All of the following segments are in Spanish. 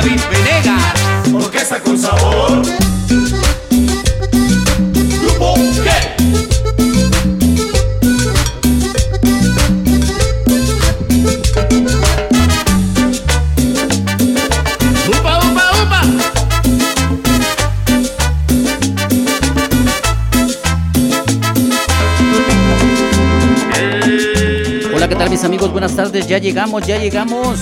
David Venegas. Orquesta con sabor. Grupo G. ¡Upa, upa, upa! Hola, ¿qué tal mis amigos? Buenas tardes, ya llegamos, ya llegamos.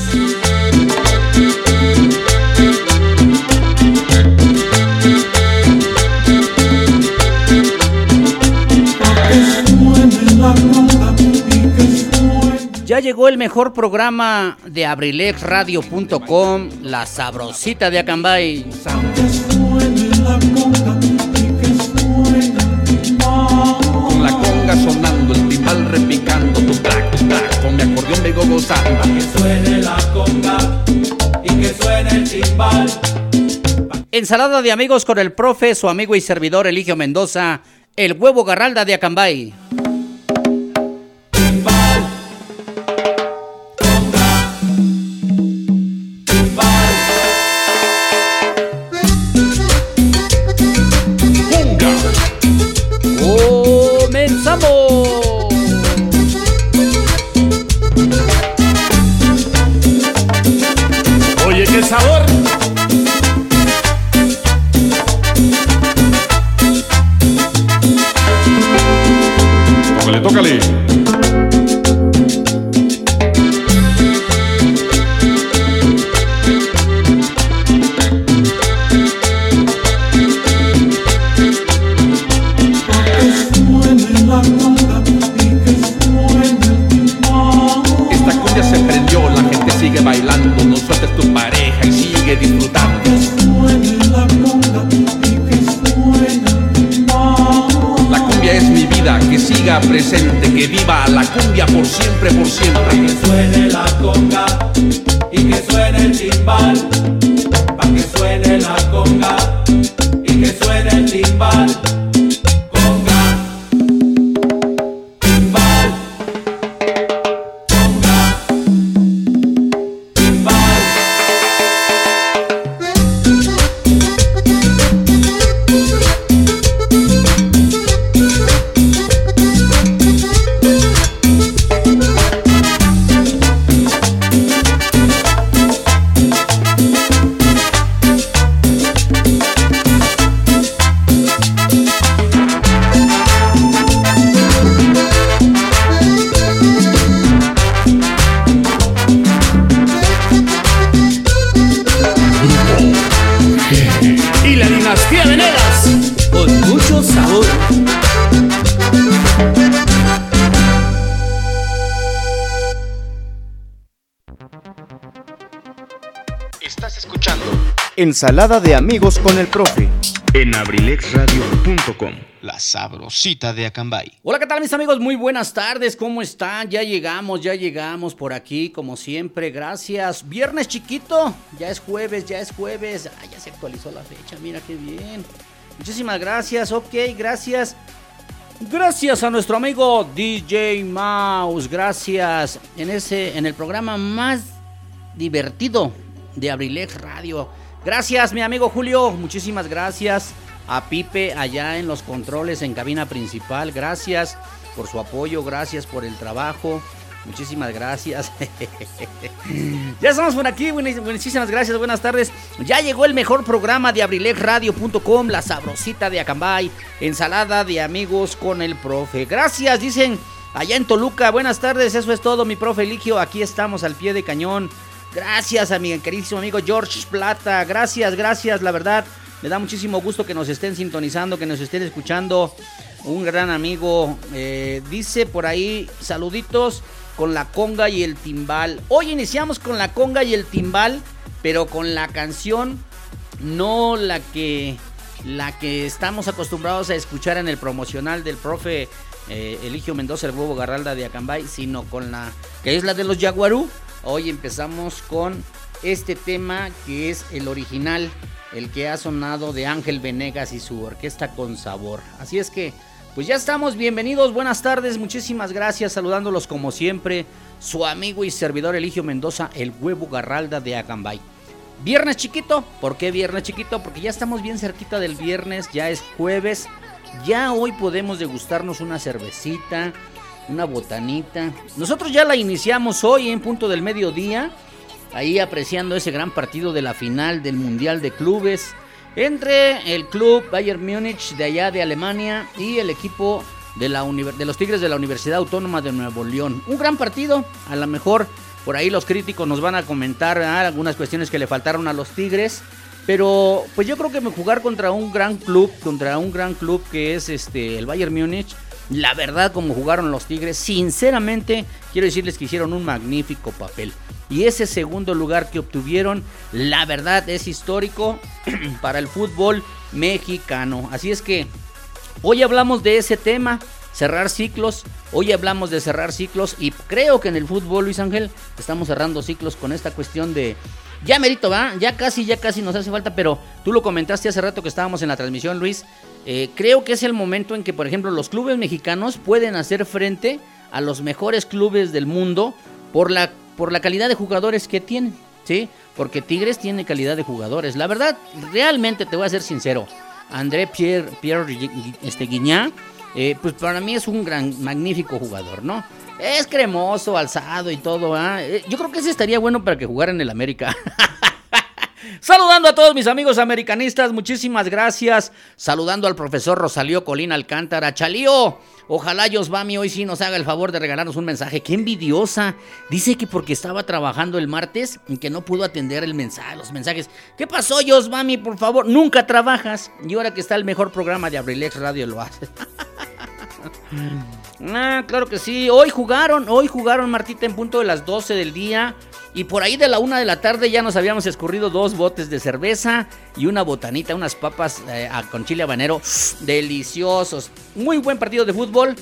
Ya llegó el mejor programa de abrilexradio.com, La Sabrosita de Acambay. Con la conga sonando, el timbal repicando, tu track, tu track, con mi acordeón me go gozando. Que suene la conga y que suene el timbal. Ensalada de amigos con el profe, su amigo y servidor Eligio Mendoza, el huevo garralda de Acambay. Ensalada de amigos con el profe. en abrilexradio.com. La sabrosita de Acambay. Hola, ¿qué tal mis amigos? Muy buenas tardes, ¿cómo están? Ya llegamos, ya llegamos por aquí, como siempre, gracias. Viernes chiquito, ya es jueves, ya es jueves. Ah, ya se actualizó la fecha, mira qué bien. Muchísimas gracias, ok, gracias. Gracias a nuestro amigo DJ Mouse, gracias. En ese, en el programa más divertido de Abrilex Radio. Gracias, mi amigo Julio. Muchísimas gracias a Pipe allá en los controles en cabina principal. Gracias por su apoyo, gracias por el trabajo. Muchísimas gracias. ya estamos por aquí. Muchísimas gracias. Buenas tardes. Ya llegó el mejor programa de abrilexradio.com, la sabrosita de Acambay, ensalada de amigos con el profe. Gracias, dicen allá en Toluca. Buenas tardes. Eso es todo, mi profe Eligio. Aquí estamos al pie de cañón. Gracias a mi queridísimo amigo George Plata. Gracias, gracias, la verdad. Me da muchísimo gusto que nos estén sintonizando, que nos estén escuchando. Un gran amigo. eh, dice por ahí, saluditos con la conga y el timbal. Hoy iniciamos con la conga y el timbal, pero con la canción, no la que, la que estamos acostumbrados a escuchar en el promocional del profe eh, Eligio Mendoza, el huevo Garralda de Acambay, sino con la que es la de los Jaguarú. Hoy empezamos con este tema que es el original, el que ha sonado de Ángel Venegas y su orquesta con sabor. Así es que, pues ya estamos, bienvenidos, buenas tardes, muchísimas gracias, saludándolos como siempre, su amigo y servidor Eligio Mendoza, el huevo Garralda de Acambay. Viernes chiquito, ¿por qué viernes chiquito? Porque ya estamos bien cerquita del viernes, ya es jueves, ya hoy podemos degustarnos una cervecita, una botanita. Nosotros ya la iniciamos hoy en punto del mediodía, ahí apreciando ese gran partido de la final del Mundial de Clubes entre el club Bayern Múnich de allá de Alemania y el equipo de, la de los Tigres de la Universidad Autónoma de Nuevo León. Un gran partido, a lo mejor por ahí los críticos nos van a comentar algunas cuestiones que le faltaron a los Tigres. Pero pues yo creo que jugar contra un gran club, contra un gran club que es este el Bayern Múnich, la verdad como jugaron los Tigres, sinceramente quiero decirles que hicieron un magnífico papel. Y ese segundo lugar que obtuvieron, la verdad es histórico para el fútbol mexicano. Así es que hoy hablamos de ese tema, cerrar ciclos. Hoy hablamos de cerrar ciclos y creo que en el fútbol, Luis Ángel, estamos cerrando ciclos con esta cuestión de... Ya merito, va, ya casi, ya casi nos hace falta, pero tú lo comentaste hace rato que estábamos en la transmisión, Luis. Eh, creo que es el momento en que, por ejemplo, los clubes mexicanos pueden hacer frente a los mejores clubes del mundo por la por la calidad de jugadores que tienen, ¿sí? Porque Tigres tiene calidad de jugadores. La verdad, realmente te voy a ser sincero. André Pierre, Pierre este, eh, pues para mí es un gran, magnífico jugador, ¿no? Es cremoso, alzado y todo, ¿ah? ¿eh? Yo creo que ese estaría bueno para que jugara en el América. Saludando a todos mis amigos americanistas, muchísimas gracias. Saludando al profesor Rosalío Colina Alcántara. Chalío, ojalá Yosbami hoy sí nos haga el favor de regalarnos un mensaje. Qué envidiosa. Dice que porque estaba trabajando el martes y que no pudo atender el mensaje, los mensajes. ¿Qué pasó, Yosbami? Por favor, nunca trabajas. Y ahora que está el mejor programa de Abrilex Radio lo hace. ah, claro que sí. Hoy jugaron, hoy jugaron Martita en punto de las 12 del día. Y por ahí de la una de la tarde ya nos habíamos escurrido dos botes de cerveza y una botanita, unas papas eh, con chile habanero deliciosos. Muy buen partido de fútbol.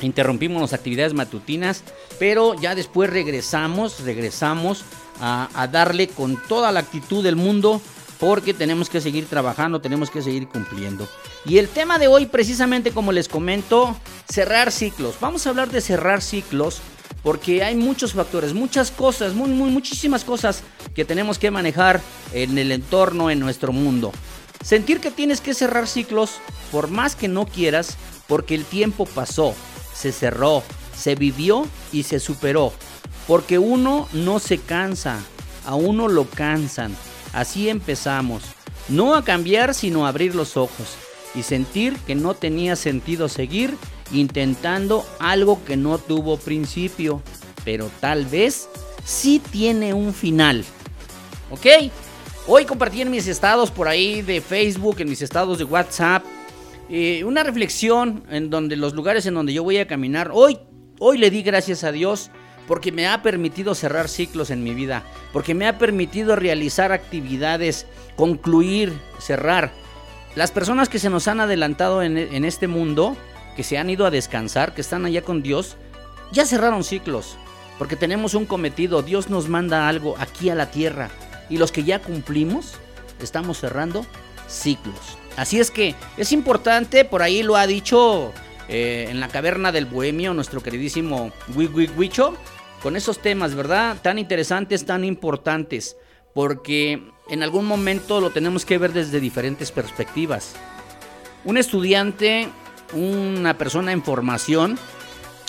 Interrumpimos las actividades matutinas, pero ya después regresamos, regresamos a darle con toda la actitud del mundo porque tenemos que seguir trabajando, tenemos que seguir cumpliendo. Y el tema de hoy, precisamente como les comento, cerrar ciclos. Vamos a hablar de cerrar ciclos porque hay muchos factores, muchas cosas, muy, muy, muchísimas cosas que tenemos que manejar en el entorno, en nuestro mundo. Sentir que tienes que cerrar ciclos, por más que no quieras, porque el tiempo pasó, se cerró, se vivió y se superó. Porque uno no se cansa, a uno lo cansan. Así empezamos. No a cambiar, sino a abrir los ojos y sentir que no tenía sentido seguir intentando algo que no tuvo principio, pero tal vez sí tiene un final. ¿Ok? Hoy compartí en mis estados por ahí de Facebook, en mis estados de WhatsApp, eh, una reflexión en donde los lugares en donde yo voy a caminar, hoy, hoy le di gracias a Dios porque me ha permitido cerrar ciclos en mi vida, porque me ha permitido realizar actividades, concluir, cerrar. Las personas que se nos han adelantado en, este mundo, que se han ido a descansar, que están allá con Dios, ya cerraron ciclos, porque tenemos un cometido, Dios nos manda algo aquí a la tierra, y los que ya cumplimos, estamos cerrando ciclos. Así es que es importante, por ahí lo ha dicho eh, en la caverna del bohemio nuestro queridísimo Wicho, con esos temas, ¿verdad? Tan interesantes, tan importantes, porque en algún momento lo tenemos que ver desde diferentes perspectivas. Un estudiante una persona en formación,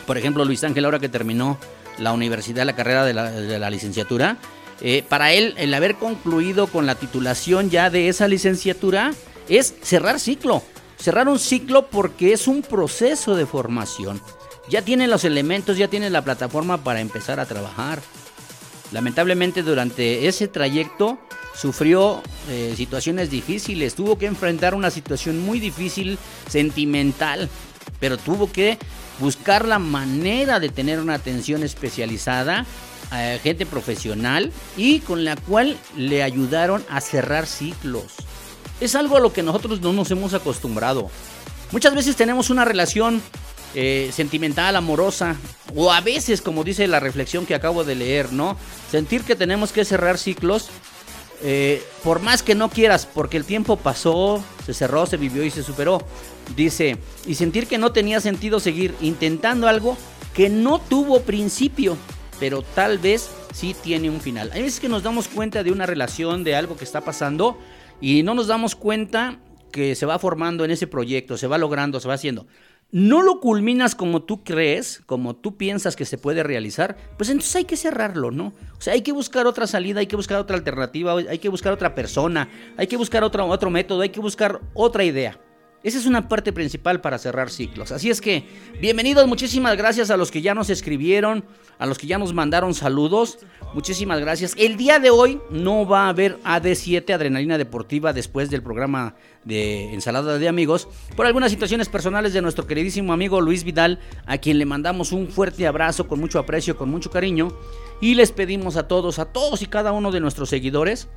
por ejemplo Luis Ángel ahora que terminó la universidad, la carrera de la, licenciatura, eh, para él el haber concluido con la titulación ya de esa licenciatura es cerrar ciclo. Cerrar un ciclo porque es un proceso de formación. Ya tiene los elementos, ya tiene la plataforma para empezar a trabajar. Lamentablemente durante ese trayecto sufrió eh, situaciones difíciles, tuvo que enfrentar una situación muy difícil, sentimental, pero tuvo que buscar la manera de tener una atención especializada, a gente profesional y con la cual le ayudaron a cerrar ciclos. Es algo a lo que nosotros no nos hemos acostumbrado. Muchas veces tenemos una relación eh, sentimental, amorosa, o a veces, como dice la reflexión que acabo de leer, ¿no? Sentir que tenemos que cerrar ciclos eh, por más que no quieras, porque el tiempo pasó, se cerró, se vivió y se superó. Dice, y sentir que no tenía sentido seguir intentando algo que no tuvo principio, pero tal vez sí tiene un final. Hay veces que nos damos cuenta de una relación, de algo que está pasando, y no nos damos cuenta que se va formando en ese proyecto, se va logrando, se va haciendo. No lo culminas como tú crees, como tú piensas que se puede realizar, pues entonces hay que cerrarlo, ¿no? O sea, hay que buscar otra salida, hay que buscar otra alternativa, hay que buscar otra persona, hay que buscar otro, otro método, hay que buscar otra idea. Esa es una parte principal para cerrar ciclos. Así es que, bienvenidos, muchísimas gracias a los que ya nos escribieron, a los que ya nos mandaron saludos. Muchísimas gracias. El día de hoy no va a haber AD7 Adrenalina Deportiva después del programa de Ensalada de Amigos por algunas situaciones personales de nuestro queridísimo amigo Luis Vidal, a quien le mandamos un fuerte abrazo con mucho aprecio, con mucho cariño. Y les pedimos a todos, a todos y cada uno de nuestros seguidores,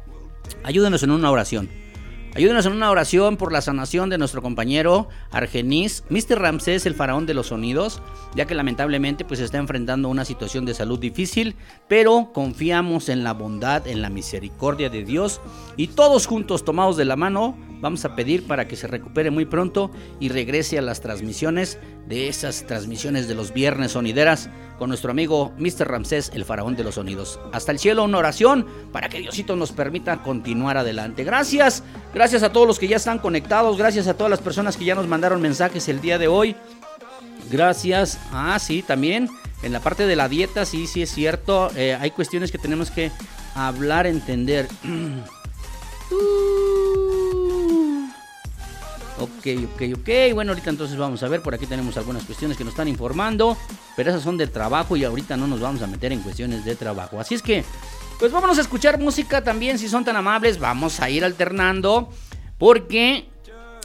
ayúdenos en una oración. Ayúdenos en una oración por la sanación de nuestro compañero Argenis, Mr. Ramsés, el faraón de los sonidos, ya que lamentablemente pues está enfrentando una situación de salud difícil, pero confiamos en la bondad, en la misericordia de Dios y todos juntos tomados de la mano vamos a pedir para que se recupere muy pronto y regrese a las transmisiones de esas transmisiones de los viernes sonideras con nuestro amigo Mr. Ramsés, el faraón de los sonidos. Hasta el cielo una oración para que Diosito nos permita continuar adelante. Gracias, gracias a todos los que ya están conectados, gracias a todas las personas que ya nos mandaron mensajes el día de hoy. Gracias. Ah, sí, también en la parte de la dieta, sí, sí es cierto. Eh, hay cuestiones que tenemos que hablar, entender. Ok, ok, ok. Bueno, ahorita entonces vamos a ver. Por aquí tenemos algunas cuestiones que nos están informando. Pero esas son del trabajo y ahorita no nos vamos a meter en cuestiones de trabajo. Así es que, pues vámonos a escuchar música también. Si son tan amables, vamos a ir alternando. Porque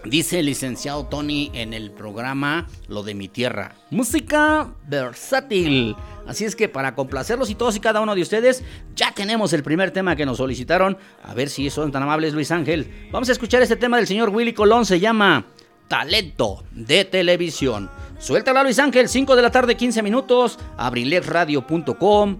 dice el licenciado Tony en el programa Lo de mi tierra. Música versátil. Así es que para complacerlos y todos y cada uno de ustedes, ya tenemos el primer tema que nos solicitaron. A ver si son tan amables, Luis Ángel. Vamos a escuchar este tema del señor Willy Colón. Se llama Talento de Televisión. Suéltala, Luis Ángel. 5 de la tarde, 15 minutos. Abrilexradio.com.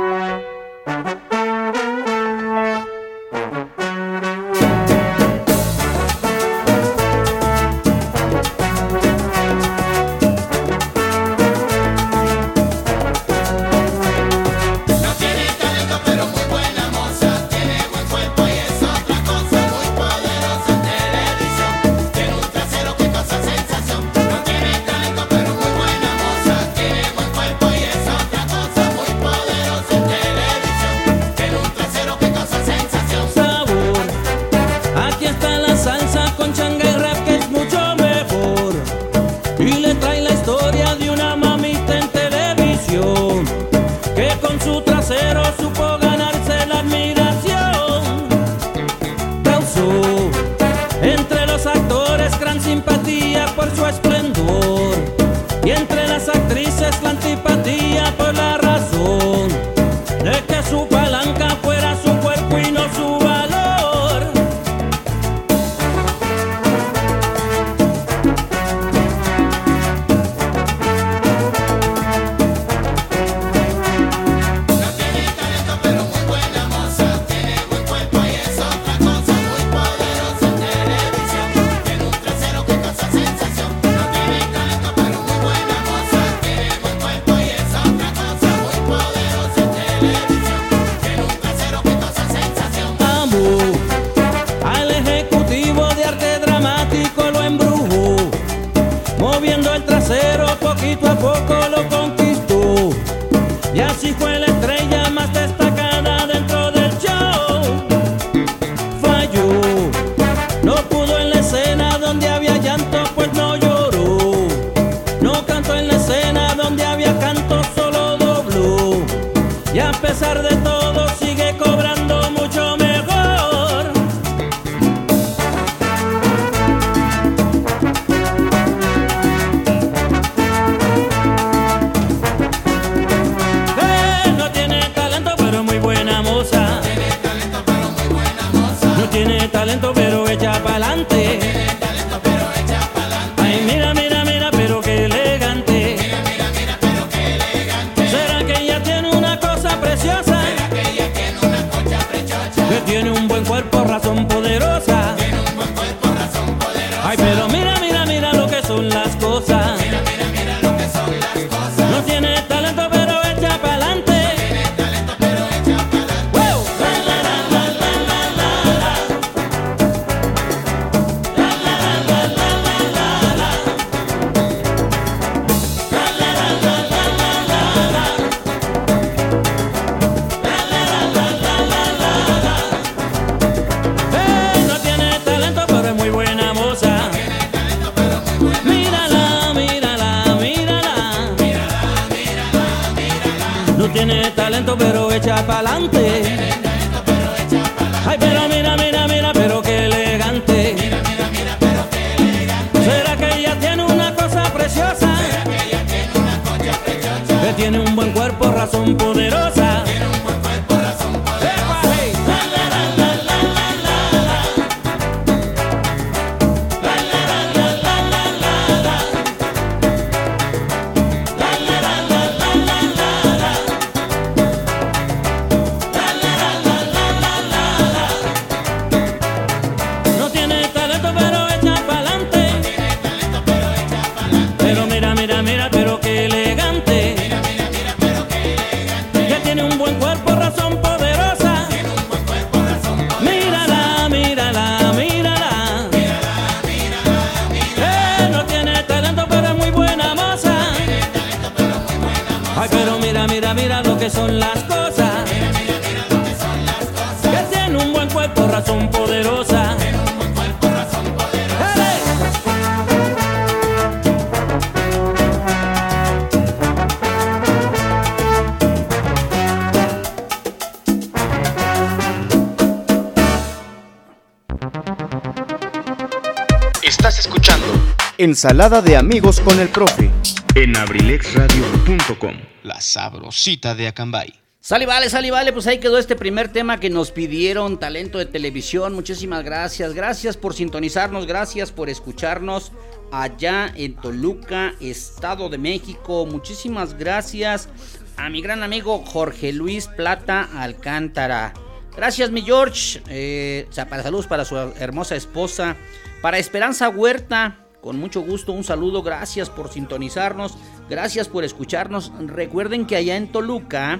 Ensalada de amigos con el profe. en abrilexradio.com. La sabrosita de Acambay. Sale, vale, sale, vale, pues ahí quedó este primer tema que nos pidieron, talento de televisión. Muchísimas gracias, gracias por sintonizarnos, gracias por escucharnos allá en Toluca, Estado de México. Muchísimas gracias a mi gran amigo Jorge Luis Plata Alcántara. Gracias, mi George. Eh, o sea, para saludos para su hermosa esposa. Para Esperanza Huerta, con mucho gusto, un saludo. Gracias por sintonizarnos. Gracias por escucharnos. Recuerden que allá en Toluca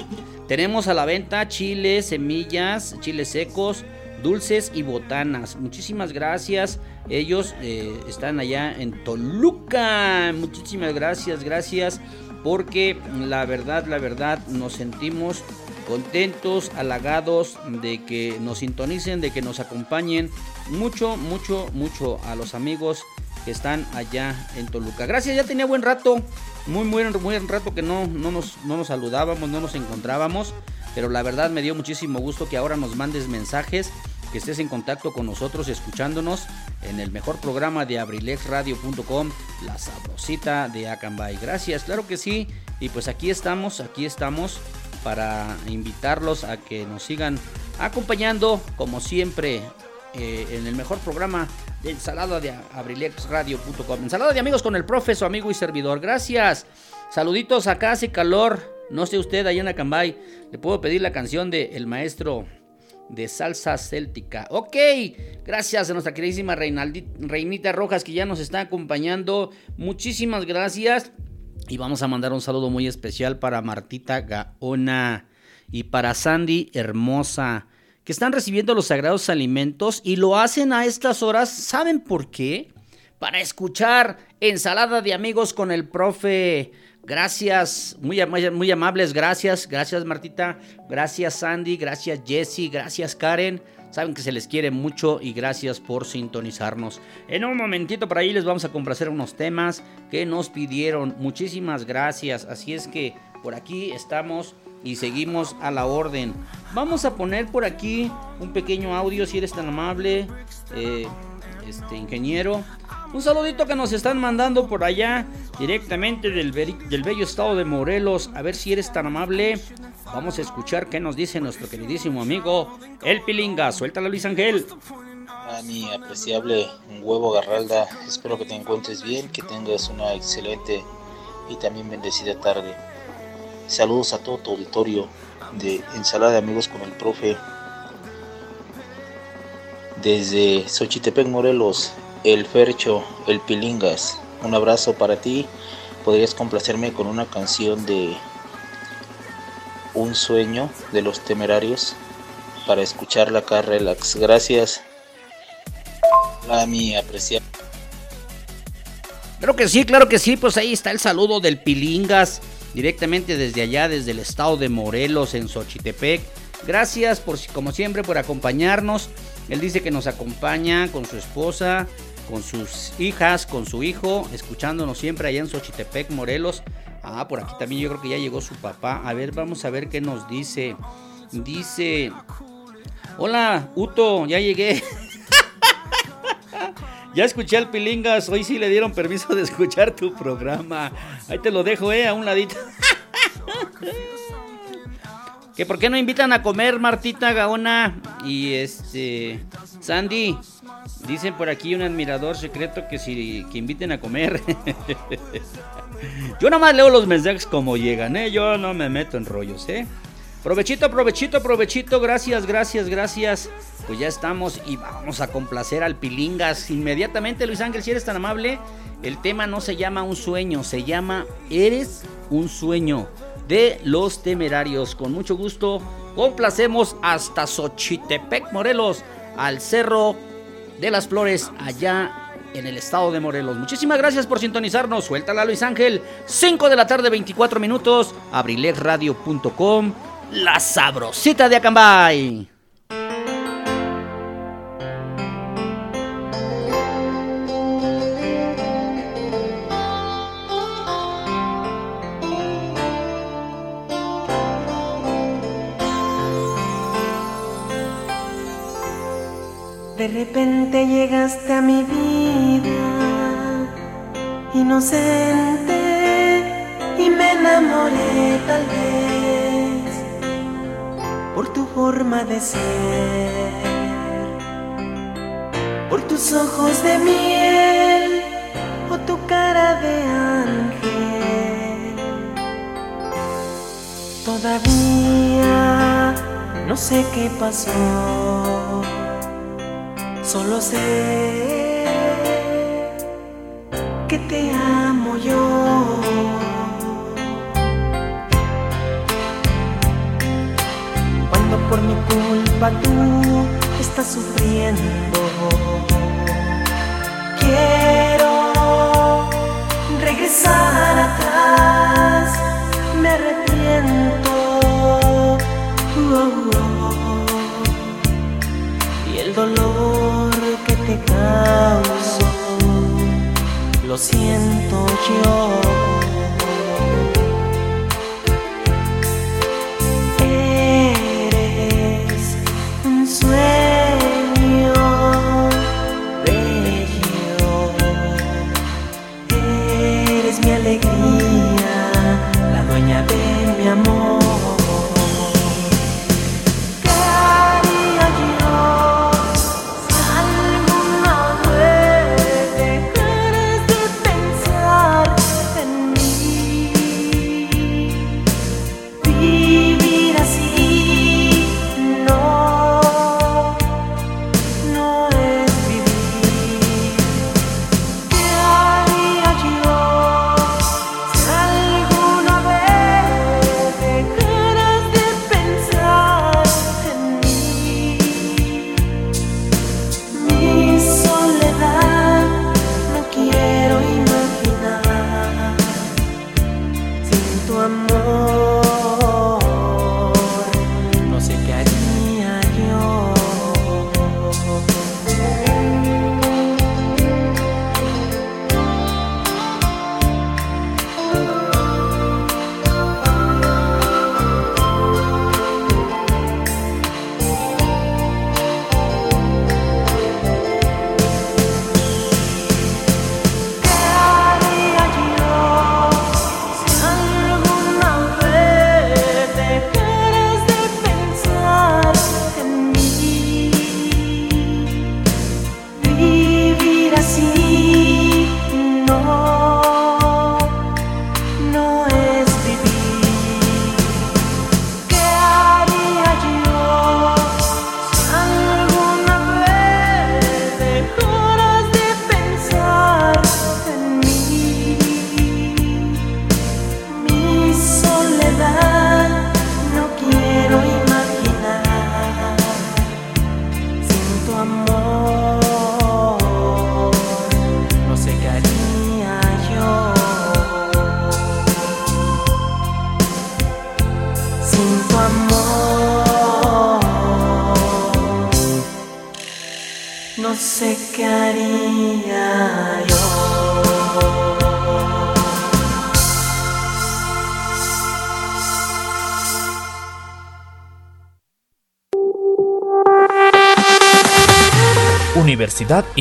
tenemos a la venta chiles, semillas, chiles secos, dulces y botanas. Muchísimas gracias. Ellos eh, están allá en Toluca. Muchísimas gracias, gracias. Porque la verdad, la verdad, nos sentimos contentos, halagados de que nos sintonicen, de que nos acompañen. Mucho, mucho, mucho a los amigos que están allá en Toluca. Gracias, ya tenía buen rato, muy, muy, buen rato que no, no, nos, no nos saludábamos, no nos encontrábamos. Pero la verdad me dio muchísimo gusto que ahora nos mandes mensajes, que estés en contacto con nosotros, escuchándonos en el mejor programa de abrilexradio.com, la sabrosita de Acambay. Gracias, claro que sí. Y pues aquí estamos, aquí estamos para invitarlos a que nos sigan acompañando, como siempre, eh, en el mejor programa de ensalada de abrilexradio.com. Ensalada de amigos con el profe, su amigo y servidor. Gracias. Saluditos acá, hace calor. No sé usted, allá en Acambay, le puedo pedir la canción de El Maestro de salsa céltica. Ok, gracias a nuestra queridísima Reinaldi- Reinita Rojas que ya nos está acompañando. Muchísimas gracias. Y vamos a mandar un saludo muy especial para Martita Gaona y para Sandy Hermosa, que están recibiendo los sagrados alimentos y lo hacen a estas horas. ¿Saben por qué? Para escuchar ensalada de amigos con el profe. Gracias, muy, muy amables, gracias, gracias Martita, gracias Sandy, gracias Jesse, gracias Karen. Saben que se les quiere mucho y gracias por sintonizarnos. En un momentito por ahí les vamos a complacer unos temas que nos pidieron. Muchísimas gracias. Así es que por aquí estamos y seguimos a la orden. Vamos a poner por aquí un pequeño audio si eres tan amable, eh, este ingeniero. Un saludito que nos están mandando por allá directamente del, del bello estado de Morelos. A ver si eres tan amable. Vamos a escuchar qué nos dice nuestro queridísimo amigo El Pilinga. Suéltala Luis Ángel. A mi apreciable huevo Garralda, espero que te encuentres bien, que tengas una excelente y también bendecida tarde. Saludos a todo tu auditorio de Ensalada de Amigos con el Profe. Desde Xochitepec, Morelos, el Fercho, el Pilingas. Un abrazo para ti. Podrías complacerme con una canción de Un sueño de los temerarios para escucharla acá relax. Gracias. A mi apreciable. Claro que sí, claro que sí. Pues ahí está el saludo del Pilingas. Directamente desde allá, desde el estado de Morelos, en Xochitepec. Gracias por, como siempre, por acompañarnos. Él dice que nos acompaña con su esposa, con sus hijas, con su hijo, escuchándonos siempre allá en Xochitepec, Morelos. Ah, por aquí también yo creo que ya llegó su papá. A ver, vamos a ver qué nos dice. Dice, hola, Uto, ya llegué. Ya escuché al Pilingas, hoy sí le dieron permiso de escuchar tu programa. Ahí te lo dejo, eh, a un ladito. Que por qué no invitan a comer Martita Gaona y este Sandy. Dicen por aquí un admirador secreto que si que inviten a comer. Yo nomás leo los mensajes como llegan, ¿eh? Yo no me meto en rollos, ¿eh? Provechito, provechito, provechito. Gracias, gracias, gracias. Pues ya estamos y vamos a complacer al Pilingas inmediatamente. Luis Ángel, si eres tan amable, el tema no se llama un sueño, se llama Eres un sueño de los temerarios. Con mucho gusto, complacemos hasta Xochitepec, Morelos, al Cerro de las Flores, allá en el estado de Morelos. Muchísimas gracias por sintonizarnos. Suéltala Luis Ángel. 5 de la tarde, 24 minutos. abrilexradio.com. La sabrosita de Acambay. De repente llegaste a mi vida, inocente, y me enamoré tal vez por tu forma de ser, por tus ojos de miel o tu cara de ángel. Todavía no sé qué pasó. Solo sé que te amo yo. Mi culpa tú estás sufriendo, quiero regresar atrás, me arrepiento. Y el dolor que te causo lo siento yo. Universidad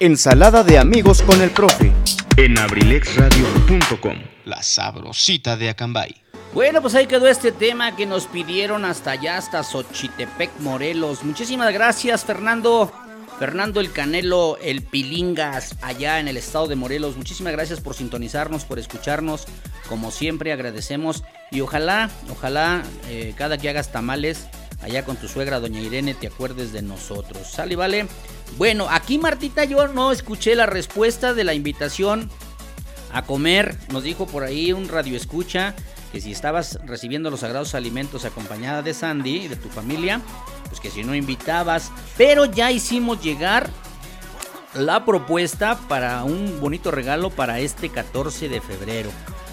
Ensalada de amigos con el profe. en abrilexradio.com. La sabrosita de Acambay. Bueno, pues ahí quedó este tema que nos pidieron hasta allá, hasta Xochitepec, Morelos. Muchísimas gracias, Fernando. Fernando el Canelo, el Pilingas, allá en el estado de Morelos. Muchísimas gracias por sintonizarnos, por escucharnos. Como siempre, agradecemos. Y ojalá, ojalá, eh, cada que hagas tamales, allá con tu suegra, doña Irene, te acuerdes de nosotros. ¿Sale, vale? Bueno, aquí Martita, yo no escuché la respuesta de la invitación a comer. Nos dijo por ahí un radio escucha que si estabas recibiendo los sagrados alimentos acompañada de Sandy y de tu familia, pues que si no invitabas. Pero ya hicimos llegar la propuesta para un bonito regalo para este 14 de febrero.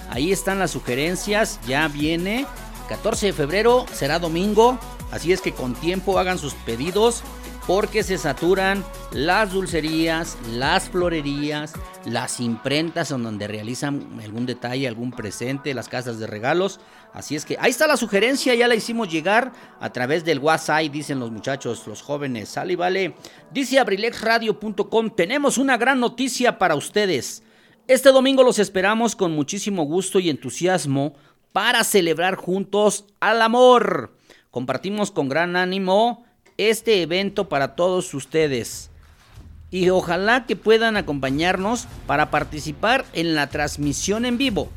Ahí están las sugerencias, ya viene. 14 de febrero será domingo, así es que con tiempo hagan sus pedidos porque se saturan las dulcerías, las florerías, las imprentas en donde realizan algún detalle, algún presente, las casas de regalos. Así es que ahí está la sugerencia, ya la hicimos llegar a través del WhatsApp, dicen los muchachos, los jóvenes. Sale y vale. Dice abrilexradio.com, tenemos una gran noticia para ustedes. Este domingo los esperamos con muchísimo gusto y entusiasmo para celebrar juntos al amor. Compartimos con gran ánimo este evento para todos ustedes. Y ojalá que puedan acompañarnos para participar en la transmisión en vivo.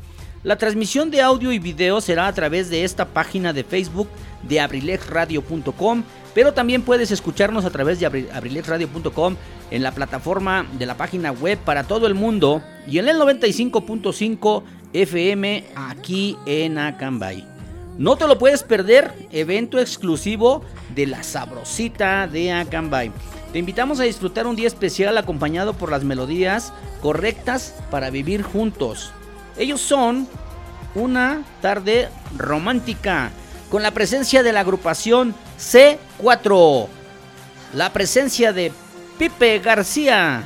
La transmisión de audio y video será a través de esta página de Facebook de abrilexradio.com, pero también puedes escucharnos a través de abri- abrilexradio.com en la plataforma de la página web para todo el mundo y en el 95.5 FM aquí en Acambay. No te lo puedes perder, evento exclusivo de la sabrosita de Acambay. Te invitamos a disfrutar un día especial acompañado por las melodías correctas para vivir juntos. Ellos son una tarde romántica con la presencia de la agrupación C4, la presencia de Pipe García,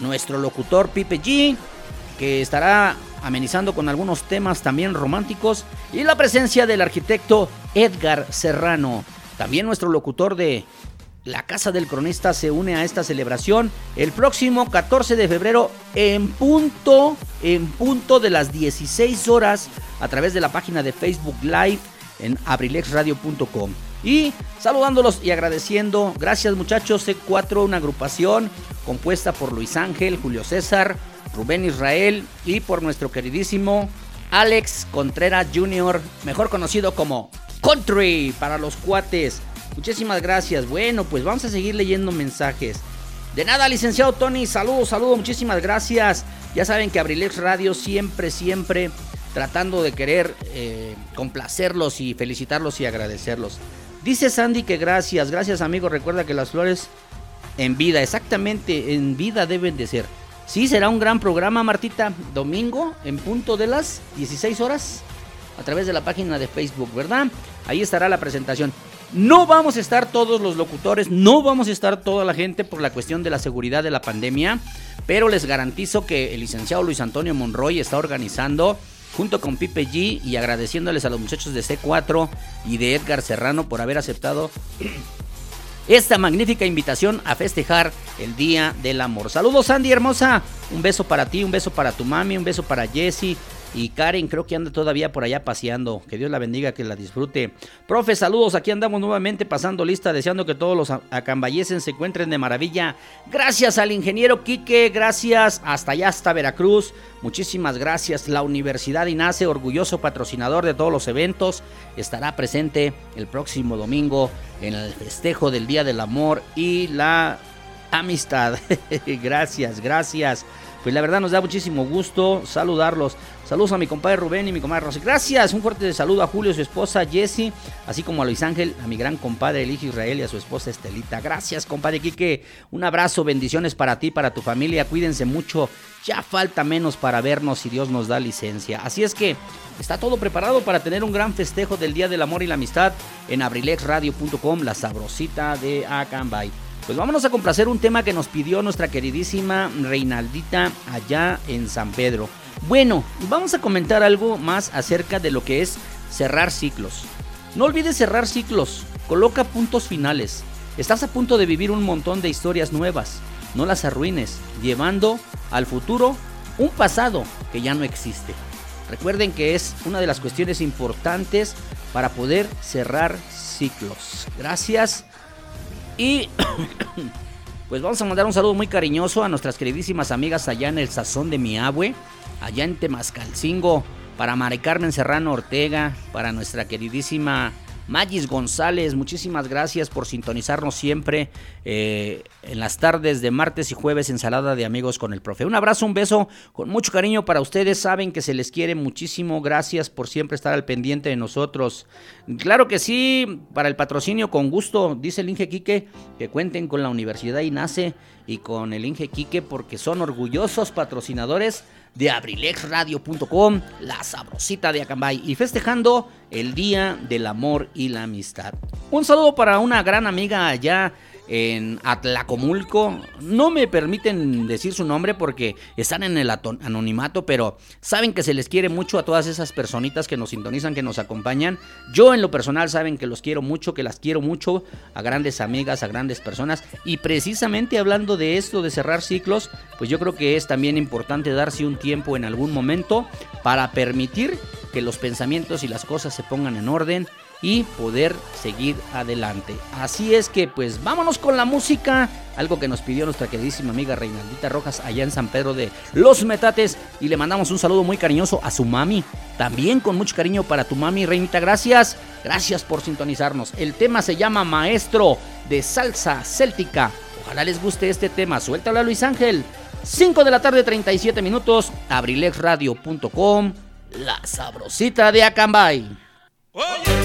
nuestro locutor Pipe G, que estará amenizando con algunos temas también románticos, y la presencia del arquitecto Edgar Serrano, también nuestro locutor de La Casa del Cronista se une a esta celebración el próximo 14 de febrero en punto, en punto de las 16 horas a través de la página de Facebook Live en abrilexradio.com. Y saludándolos y agradeciendo, gracias muchachos, C4, una agrupación compuesta por Luis Ángel, Julio César, Rubén Israel y por nuestro queridísimo Alex Contreras Jr., mejor conocido como Country para los cuates. Muchísimas gracias. Bueno, pues vamos a seguir leyendo mensajes. De nada, licenciado Tony. Saludos, saludos, muchísimas gracias. Ya saben que Abrilex Radio siempre, siempre tratando de querer eh, complacerlos y felicitarlos y agradecerlos. Dice Sandy que gracias, gracias amigo. Recuerda que las flores en vida, exactamente en vida deben de ser. Sí, será un gran programa, Martita. Domingo, en punto de las 16 horas, a través de la página de Facebook, ¿verdad? Ahí estará la presentación. No vamos a estar todos los locutores, no vamos a estar toda la gente por la cuestión de la seguridad de la pandemia, pero les garantizo que el licenciado Luis Antonio Monroy está organizando junto con Pipe G y agradeciéndoles a los muchachos de C4 y de Edgar Serrano por haber aceptado esta magnífica invitación a festejar el Día del Amor. Saludos Sandy hermosa, un beso para ti, un beso para tu mami, un beso para Jessie. Y Karen creo que anda todavía por allá paseando. Que Dios la bendiga, que la disfrute. Profe, saludos. Aquí andamos nuevamente pasando lista, deseando que todos los acambayesen se encuentren de maravilla. Gracias al ingeniero Quique, gracias hasta allá, hasta Veracruz. Muchísimas gracias. La Universidad INACE, orgulloso patrocinador de todos los eventos, estará presente el próximo domingo en el festejo del Día del Amor y la amistad. gracias, gracias. Pues la verdad nos da muchísimo gusto saludarlos. Saludos a mi compadre Rubén y mi comadre Rosy. Gracias. Un fuerte saludo a Julio, su esposa Jessie, así como a Luis Ángel, a mi gran compadre el hijo Israel y a su esposa Estelita. Gracias, compadre Quique. Un abrazo, bendiciones para ti, para tu familia. Cuídense mucho. Ya falta menos para vernos si Dios nos da licencia. Así es que está todo preparado para tener un gran festejo del Día del Amor y la Amistad en abrilexradio.com, la sabrosita de Acambay. Pues vámonos a complacer un tema que nos pidió nuestra queridísima Reinaldita allá en San Pedro. Bueno, vamos a comentar algo más acerca de lo que es cerrar ciclos. No olvides cerrar ciclos, coloca puntos finales. Estás a punto de vivir un montón de historias nuevas. No las arruines, llevando al futuro un pasado que ya no existe. Recuerden que es una de las cuestiones importantes para poder cerrar ciclos. Gracias. Y pues vamos a mandar un saludo muy cariñoso a nuestras queridísimas amigas allá en el Sazón de mi abue allá en Temascalcingo, para Mari Carmen Serrano Ortega, para nuestra queridísima Magis González, muchísimas gracias por sintonizarnos siempre eh, en las tardes de martes y jueves, ensalada de amigos con el profe. Un abrazo, un beso con mucho cariño para ustedes, saben que se les quiere muchísimo, gracias por siempre estar al pendiente de nosotros. Claro que sí, para el patrocinio con gusto, dice el Inge Quique, que cuenten con la Universidad INACE y con el Inge Quique porque son orgullosos patrocinadores de abrilexradio.com, la sabrosita de Acambay y festejando el Día del Amor y la Amistad. Un saludo para una gran amiga allá en Atlacomulco. No me permiten decir su nombre porque están en el anonimato, pero saben que se les quiere mucho a todas esas personitas que nos sintonizan, que nos acompañan. Yo en lo personal saben que los quiero mucho, que las quiero mucho, a grandes amigas, a grandes personas. Y precisamente hablando de esto, de cerrar ciclos, pues yo creo que es también importante darse un tiempo en algún momento para permitir que los pensamientos y las cosas se pongan en orden y poder seguir adelante. Así es que pues vámonos con la música, algo que nos pidió nuestra queridísima amiga Reinaldita Rojas allá en San Pedro de Los Metates y le mandamos un saludo muy cariñoso a su mami, también con mucho cariño para tu mami Reinita, gracias, gracias por sintonizarnos. El tema se llama Maestro de Salsa Céltica. Ojalá les guste este tema, suéltalo a Luis Ángel. 5 de la tarde 37 minutos, abrilexradio.com, la sabrosita de Acambay. Tienes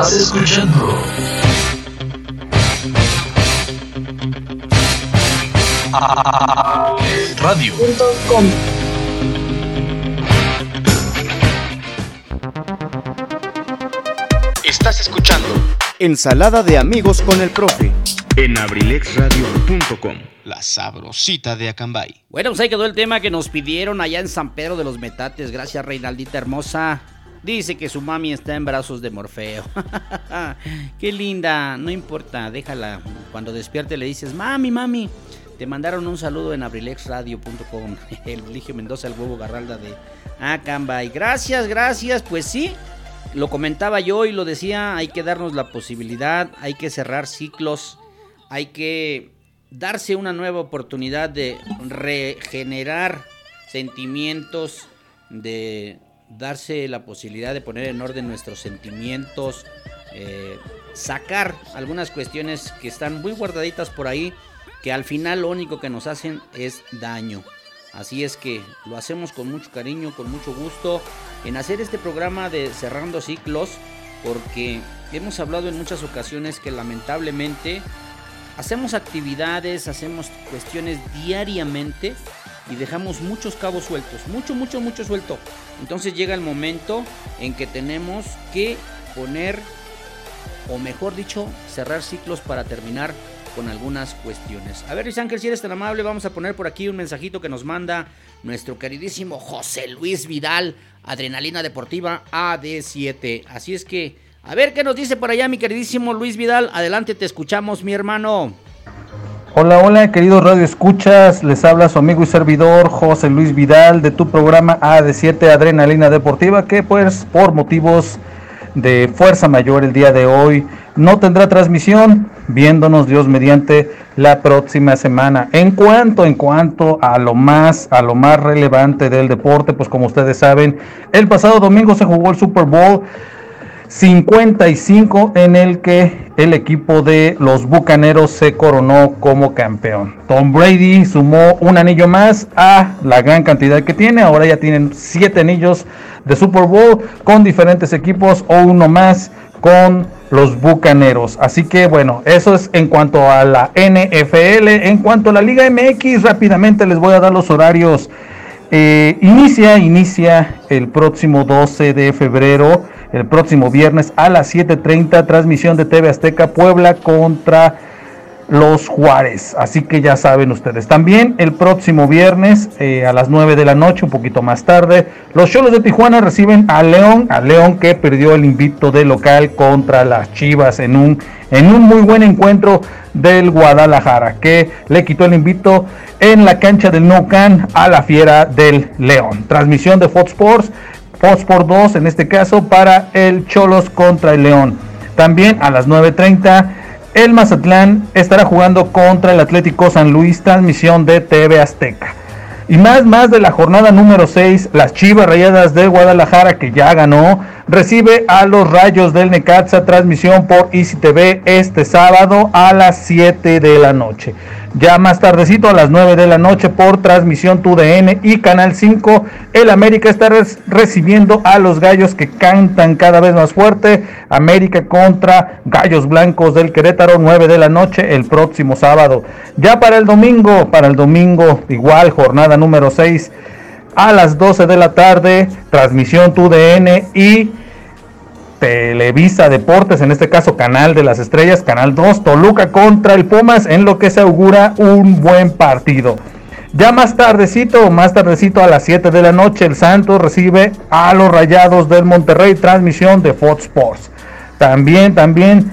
Estás escuchando Radio. Estás escuchando Ensalada de amigos con el profe. en abrilexradio.com. La sabrosita de Acambay. Bueno, pues ahí quedó el tema que nos pidieron allá en San Pedro de los Metates. Gracias, Reinaldita hermosa. Dice que su mami está en brazos de Morfeo. Qué linda, no importa, déjala. Cuando despierte le dices, mami, mami, te mandaron un saludo en abrilexradio.com. El Ligio Mendoza, el huevo Garralda de Acambay. Gracias, gracias. Pues sí, lo comentaba yo y lo decía, hay que darnos la posibilidad, hay que cerrar ciclos, hay que darse una nueva oportunidad de regenerar sentimientos, de darse la posibilidad de poner en orden nuestros sentimientos, eh, sacar algunas cuestiones que están muy guardaditas por ahí, que al final lo único que nos hacen es daño. Así es que lo hacemos con mucho cariño, con mucho gusto, en hacer este programa de Cerrando Ciclos, porque hemos hablado en muchas ocasiones que lamentablemente hacemos actividades, hacemos cuestiones diariamente y dejamos muchos cabos sueltos, mucho, mucho, mucho suelto. Entonces llega el momento en que tenemos que poner, o mejor dicho, cerrar ciclos para terminar con algunas cuestiones. A ver, Ángel, si eres tan amable, vamos a poner por aquí un mensajito que nos manda nuestro queridísimo José Luis Vidal, Adrenalina Deportiva AD7. Así es que, a ver qué nos dice por allá mi queridísimo Luis Vidal. Adelante, te escuchamos, mi hermano. Hola, hola, queridos Radio Escuchas. Les habla su amigo y servidor José Luis Vidal de tu programa AD7 Adrenalina Deportiva, que pues por motivos de fuerza mayor el día de hoy no tendrá transmisión, viéndonos Dios mediante la próxima semana. En cuanto, en cuanto a lo más, a lo más relevante del deporte, pues como ustedes saben, el pasado domingo se jugó el Super Bowl 55 en el que el equipo de los Bucaneros se coronó como campeón. Tom Brady sumó un anillo más a la gran cantidad que tiene. Ahora ya tienen siete anillos de Super Bowl con diferentes equipos o uno más con los Bucaneros. Así que bueno, eso es en cuanto a la NFL. En cuanto a la Liga MX, rápidamente les voy a dar los horarios. Eh, inicia, inicia el próximo 12 de febrero, el próximo viernes a las 7.30, transmisión de TV Azteca Puebla contra los Juárez. Así que ya saben ustedes. También el próximo viernes eh, a las 9 de la noche, un poquito más tarde, los Cholos de Tijuana reciben a León, a León que perdió el invicto de local contra las Chivas en un, en un muy buen encuentro del Guadalajara, que le quitó el invicto en la cancha del No Can a la fiera del León. Transmisión de Fox Sports, Fox Sports 2 en este caso para el Cholos contra el León. También a las 9.30 el Mazatlán estará jugando contra el Atlético San Luis, transmisión de TV Azteca. Y más, más de la jornada número 6, las Chivas Rayadas de Guadalajara, que ya ganó, recibe a los Rayos del Necaxa, transmisión por Easy este sábado a las 7 de la noche. Ya más tardecito a las 9 de la noche por transmisión TUDN y Canal 5, el América está recibiendo a los gallos que cantan cada vez más fuerte. América contra Gallos Blancos del Querétaro, 9 de la noche el próximo sábado. Ya para el domingo, para el domingo, igual jornada número 6 a las 12 de la tarde, transmisión TUDN y Televisa Deportes, en este caso Canal de las Estrellas, Canal 2, Toluca contra el Pumas, en lo que se augura un buen partido. Ya más tardecito, más tardecito a las 7 de la noche, el Santos recibe a los Rayados del Monterrey, transmisión de Fox Sports. También, también,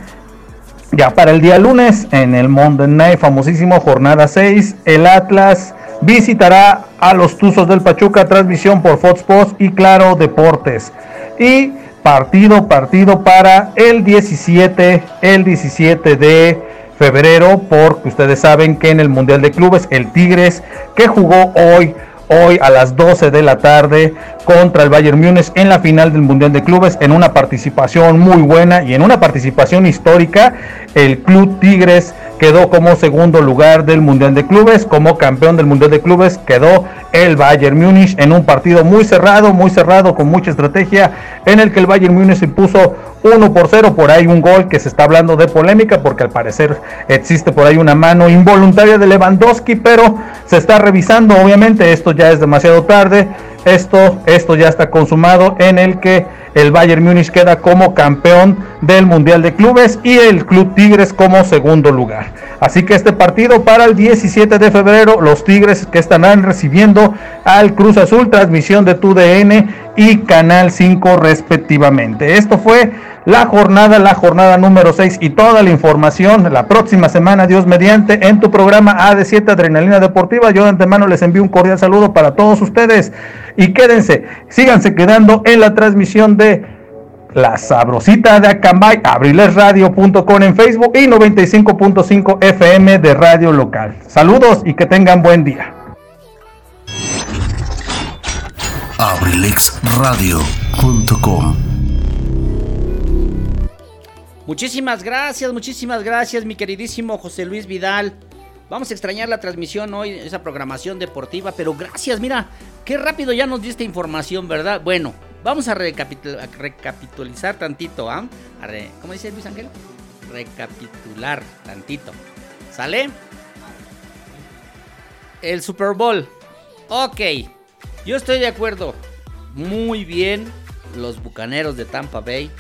ya para el día lunes, en el Monday Night, famosísimo, jornada 6, el Atlas visitará a los Tuzos del Pachuca, transmisión por Fox Sports y Claro Deportes. Y partido, partido para el 17, el 17 de febrero, porque ustedes saben que en el Mundial de Clubes, el Tigres, que jugó hoy, hoy a las 12 de la tarde contra el Bayern Múnich en la final del Mundial de Clubes, en una participación muy buena y en una participación histórica, el Club Tigres quedó como segundo lugar del Mundial de Clubes, como campeón del Mundial de Clubes quedó el Bayern Múnich en un partido muy cerrado, muy cerrado, con mucha estrategia, en el que el Bayern Múnich impuso 1 por 0, por ahí un gol que se está hablando de polémica porque al parecer existe por ahí una mano involuntaria de Lewandowski, pero se está revisando, obviamente esto ya es demasiado tarde, esto, esto ya está consumado en el que el Bayern Múnich queda como campeón del Mundial de Clubes y el Club Tigres como segundo lugar. Así que este partido para el 17 de febrero, los Tigres que estarán recibiendo al Cruz Azul, transmisión de TUDN y Canal 5 respectivamente. Esto fue la jornada, la jornada número 6 y toda la información la próxima semana, Dios mediante, en tu programa AD7 Adrenalina Deportiva. Yo de antemano les envío un cordial saludo para todos ustedes y quédense, síganse quedando en la transmisión de La Sabrosita de Acambay, abrilesradio.com en Facebook y 95.5 FM de Radio Local. Saludos y que tengan buen día. abrilexradio.com Muchísimas gracias, muchísimas gracias, mi queridísimo José Luis Vidal. Vamos a extrañar la transmisión hoy, esa programación deportiva, pero gracias, mira, qué rápido ya nos diste información, ¿verdad? Bueno, vamos a, recapitul- a recapitulizar tantito, ¿ah? ¿Cómo dice Luis Ángel? Recapitular tantito. ¿Sale? El Super Bowl. Ok, yo estoy de acuerdo. Muy bien, los bucaneros de Tampa Bay.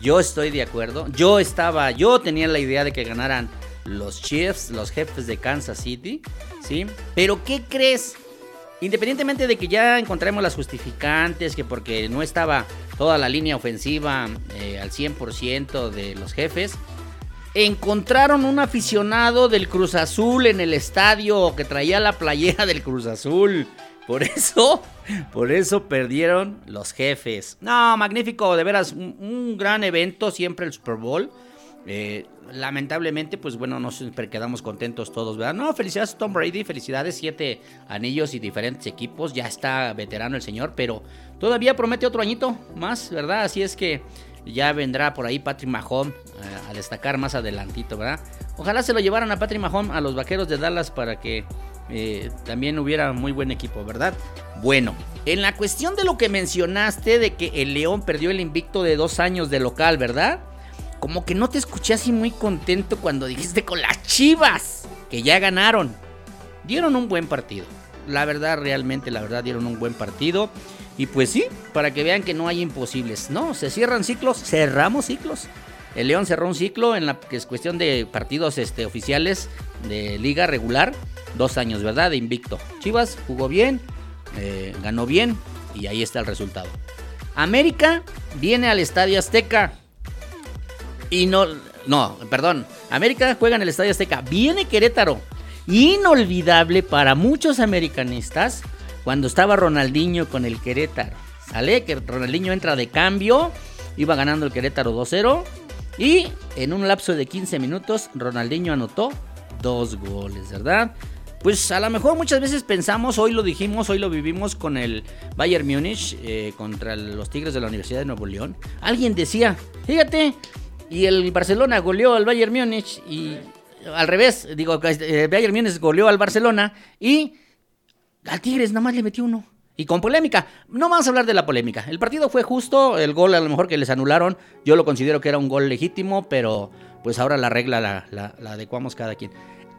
Yo estoy de acuerdo. Yo estaba, yo tenía la idea de que ganaran los Chiefs, los jefes de Kansas City, ¿sí? Pero ¿qué crees? Independientemente de que ya encontremos las justificantes, que porque no estaba toda la línea ofensiva eh, al 100% de los jefes, encontraron un aficionado del Cruz Azul en el estadio que traía la playera del Cruz Azul. Por eso, por eso perdieron los jefes. No, magnífico, de veras, un, un gran evento, siempre el Super Bowl. Eh, lamentablemente, pues bueno, no siempre quedamos contentos todos, ¿verdad? No, felicidades Tom Brady, felicidades, siete anillos y diferentes equipos. Ya está veterano el señor, pero todavía promete otro añito más, ¿verdad? Así es que ya vendrá por ahí Patrick Mahomes eh, a destacar más adelantito, ¿verdad? Ojalá se lo llevaran a Patrick Mahomes a los vaqueros de Dallas para que eh, también hubiera muy buen equipo, ¿verdad? Bueno, en la cuestión de lo que mencionaste de que el León perdió el invicto de dos años de local, ¿verdad? Como que no te escuché así muy contento cuando dijiste con las chivas que ya ganaron. Dieron un buen partido. La verdad, realmente, la verdad, dieron un buen partido. Y pues sí, para que vean que no hay imposibles. No, se cierran ciclos, cerramos ciclos. El León cerró un ciclo en la que es cuestión de partidos este, oficiales de liga regular. Dos años, ¿verdad? De invicto. Chivas jugó bien, eh, ganó bien y ahí está el resultado. América viene al Estadio Azteca y no, no, perdón. América juega en el Estadio Azteca. Viene Querétaro. Inolvidable para muchos americanistas cuando estaba Ronaldinho con el Querétaro. Sale que Ronaldinho entra de cambio. Iba ganando el Querétaro 2-0. Y en un lapso de 15 minutos, Ronaldinho anotó dos goles, ¿verdad? Pues a lo mejor muchas veces pensamos, hoy lo dijimos, hoy lo vivimos con el Bayern Múnich eh, contra los Tigres de la Universidad de Nuevo León. Alguien decía, fíjate, y el Barcelona goleó al Bayern Múnich y al revés, digo, el Bayern Múnich goleó al Barcelona y al Tigres nada más le metió uno. Y con polémica. No vamos a hablar de la polémica. El partido fue justo. El gol a lo mejor que les anularon. Yo lo considero que era un gol legítimo. Pero pues ahora la regla la, la, la adecuamos cada quien.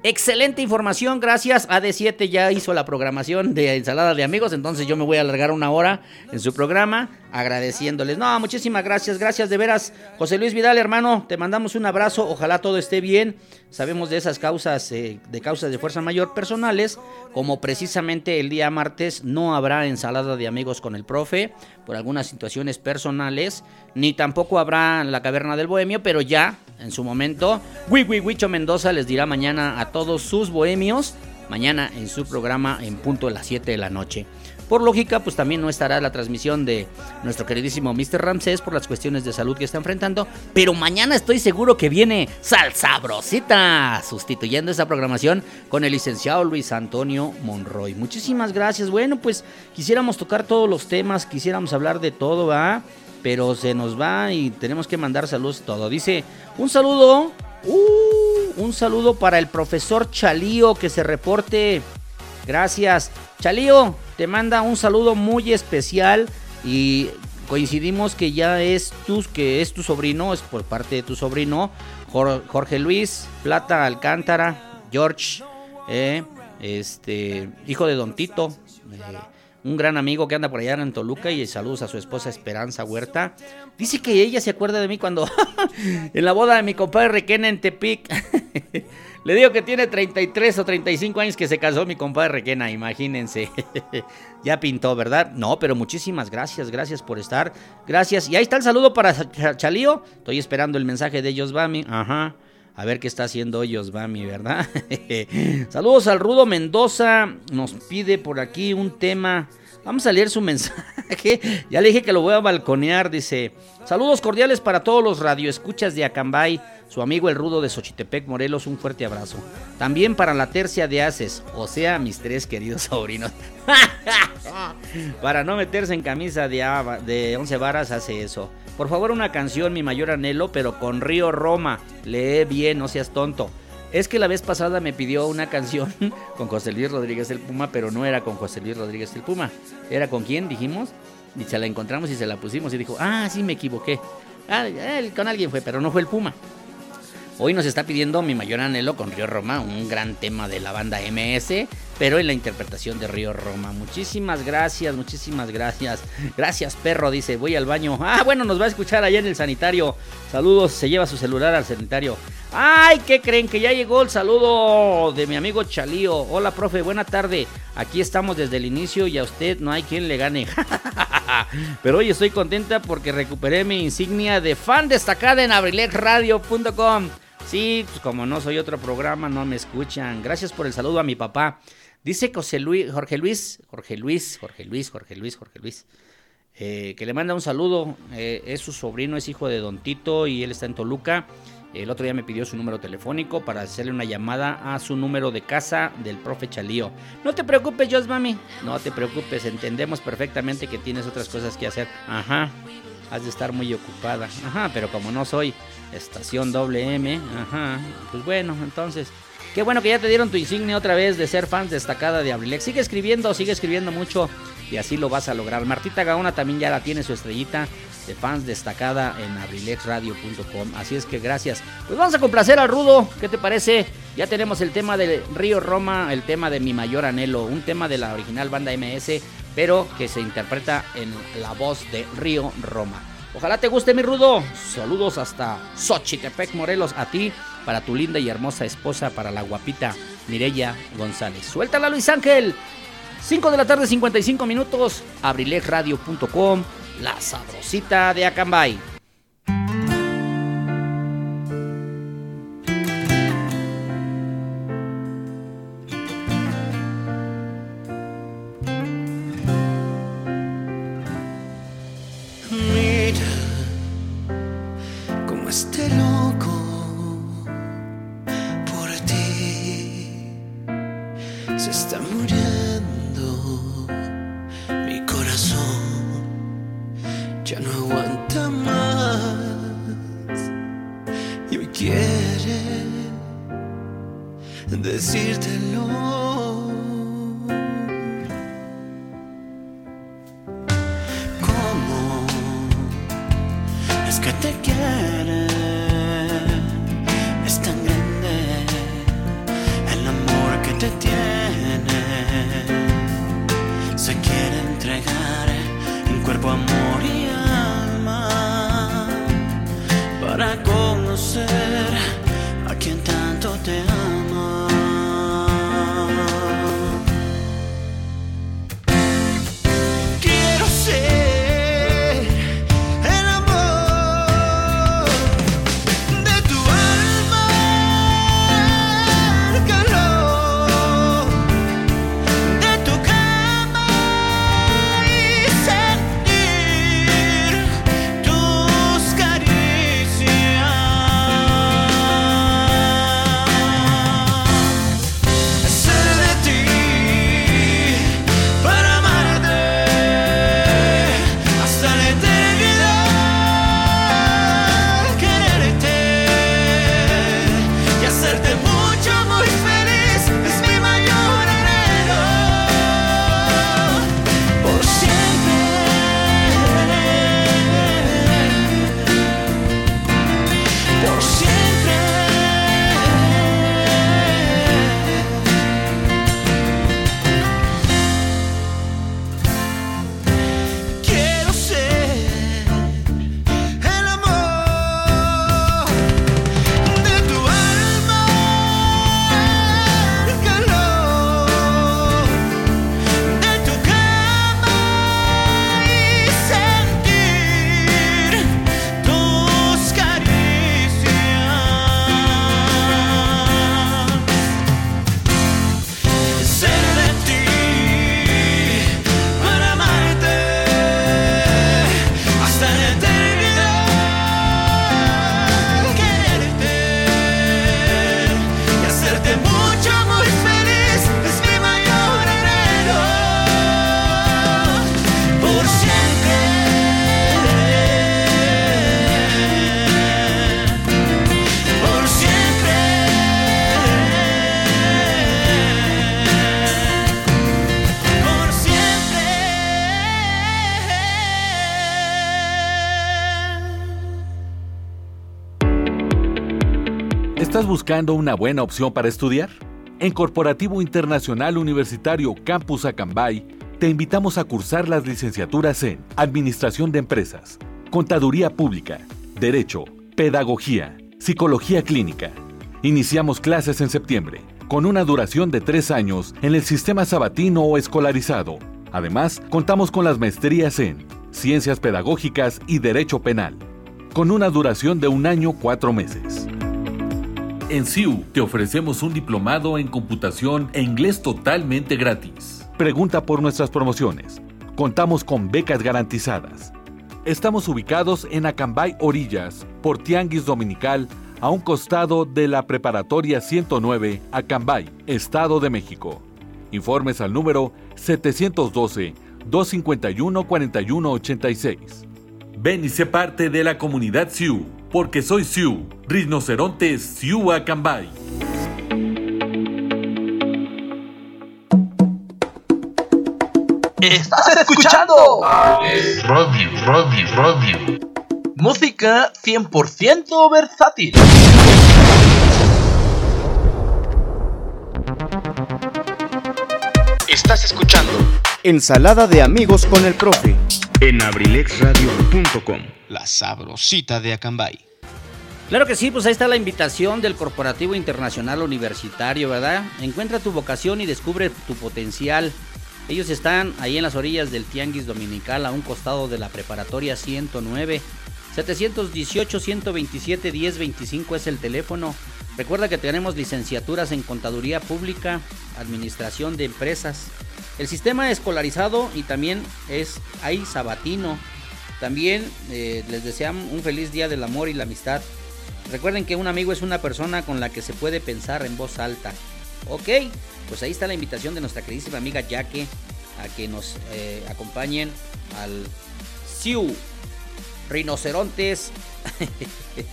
Excelente información, gracias. AD7 ya hizo la programación de ensalada de amigos, entonces yo me voy a alargar una hora en su programa agradeciéndoles. No, muchísimas gracias, gracias de veras. José Luis Vidal, hermano, te mandamos un abrazo, ojalá todo esté bien. Sabemos de esas causas, eh, de causas de fuerza mayor personales, como precisamente el día martes no habrá ensalada de amigos con el profe por algunas situaciones personales, ni tampoco habrá la caverna del bohemio, pero ya en su momento, Wicho Mendoza les dirá mañana a todos sus bohemios, mañana en su programa en punto de las 7 de la noche. Por lógica, pues también no estará la transmisión de nuestro queridísimo Mr. Ramsés por las cuestiones de salud que está enfrentando. Pero mañana estoy seguro que viene Salsabrosita, sustituyendo esa programación con el licenciado Luis Antonio Monroy. Muchísimas gracias. Bueno, pues quisiéramos tocar todos los temas, quisiéramos hablar de todo, ¿va? Pero se nos va y tenemos que mandar saludos todo. Dice, un saludo, uh, un saludo para el profesor Chalío que se reporte. Gracias. Chalío, te manda un saludo muy especial y coincidimos que ya es tu, que es tu sobrino, es por parte de tu sobrino, Jor- Jorge Luis Plata Alcántara, George, eh, este, hijo de Don Tito, eh, un gran amigo que anda por allá en Toluca y saludos a su esposa Esperanza Huerta. Dice que ella se acuerda de mí cuando en la boda de mi compadre Requena en Tepic. Le digo que tiene 33 o 35 años que se casó mi compadre Requena, imagínense. ya pintó, ¿verdad? No, pero muchísimas gracias, gracias por estar. Gracias. Y ahí está el saludo para Ch- Chalío. Estoy esperando el mensaje de ellos, Bami. Ajá. A ver qué está haciendo ellos, Bami, ¿verdad? Saludos al Rudo Mendoza. Nos pide por aquí un tema. Vamos a leer su mensaje. Ya le dije que lo voy a balconear. Dice: Saludos cordiales para todos los radioescuchas de Acambay. Su amigo el Rudo de Xochitepec, Morelos. Un fuerte abrazo. También para la tercia de Haces. O sea, mis tres queridos sobrinos. Para no meterse en camisa de, 11 varas hace eso. Por favor, una canción, mi mayor anhelo, pero con Río Roma. Lee bien, no seas tonto. Es que la vez pasada me pidió una canción con José Luis Rodríguez el Puma, pero no era con José Luis Rodríguez el Puma. ¿Era con quién? Dijimos. Y se la encontramos y se la pusimos y dijo, ah, sí, me equivoqué. Ah, con alguien fue, pero no fue el Puma. Hoy nos está pidiendo mi mayor anhelo con Río Roma, un gran tema de la banda MS, pero en la interpretación de Río Roma. Muchísimas gracias, muchísimas gracias. Gracias, perro, dice, voy al baño. Ah, bueno, nos va a escuchar allá en el sanitario. Saludos, se lleva su celular al sanitario. Ay, ¿qué creen? Que ya llegó el saludo de mi amigo Chalío. Hola, profe, buena tarde. Aquí estamos desde el inicio y a usted no hay quien le gane. Pero hoy estoy contenta porque recuperé mi insignia de fan destacada en abrilexradio.com. Sí, pues como no soy otro programa, no me escuchan. Gracias por el saludo a mi papá. Dice José Luis, Jorge Luis, Jorge Luis, Jorge Luis, Jorge Luis, Jorge Luis. eh, que le manda un saludo. eh, es su sobrino, es hijo de Don Tito y él está en Toluca. El otro día me pidió su número telefónico para hacerle una llamada a su número de casa del profe Chalío. No te preocupes, Jos Mami. No te preocupes, entendemos perfectamente que tienes otras cosas que hacer. Ajá, has de estar muy ocupada. Ajá, pero como no soy estación doble M, ajá, pues bueno, entonces. Qué bueno que ya te dieron tu insignia otra vez de ser fan destacada de Abrilex. Sigue escribiendo, sigue escribiendo mucho y así lo vas a lograr. Martita Gaona también ya la tiene su estrellita de fans destacada en abrilexradio.com. Así es que gracias. Pues vamos a complacer al Rudo. ¿Qué te parece? Ya tenemos el tema de Río Roma, el tema de Mi Mayor Anhelo, un tema de la original banda MS, pero que se interpreta en la voz de Río Roma. Ojalá te guste mi Rudo. Saludos hasta Xochitepec, Morelos, a ti, para tu linda y hermosa esposa, para la guapita Mireya González. Suéltala Luis Ángel. 5 de la tarde, 55 minutos, abrilexradio.com, la sabrosita de Acambay. ¿Estás buscando una buena opción para estudiar? En Corporativo Internacional Universitario Campus Acambay, te invitamos a cursar las licenciaturas en Administración de Empresas, Contaduría Pública, Derecho, Pedagogía, Psicología Clínica. Iniciamos clases en septiembre, con una duración de tres años en el sistema sabatino o escolarizado. Además, contamos con las maestrías en Ciencias Pedagógicas y Derecho Penal, con una duración de un año cuatro meses. En CIU te ofrecemos un diplomado en computación e inglés totalmente gratis. Pregunta por nuestras promociones. Contamos con becas garantizadas. Estamos ubicados en Acambay Orillas, por Tianguis Dominical, a un costado de la Preparatoria 109, Acambay, Estado de México. Informes al número 712-251-4186. Ven y sé parte de la comunidad Siu, porque soy Siu, Rinoceronte Siu Acambay. Estás escuchando Radio, radio, radio. música 100% versátil. Estás escuchando Ensalada de amigos con el profe. En abrilexradio.com. La sabrosita de Acambay. Claro que sí, pues ahí está la invitación del Corporativo Internacional Universitario, ¿verdad? Encuentra tu vocación y descubre tu potencial. Ellos están ahí en las orillas del Tianguis Dominical, a un costado de la preparatoria 109. 718-127-1025 es el teléfono. Recuerda que tenemos licenciaturas en Contaduría Pública, Administración de Empresas. El sistema escolarizado y también es ahí sabatino. También eh, les deseamos un feliz día del amor y la amistad. Recuerden que un amigo es una persona con la que se puede pensar en voz alta. Ok, pues ahí está la invitación de nuestra queridísima amiga Yaque a que nos eh, acompañen al Siu Rinocerontes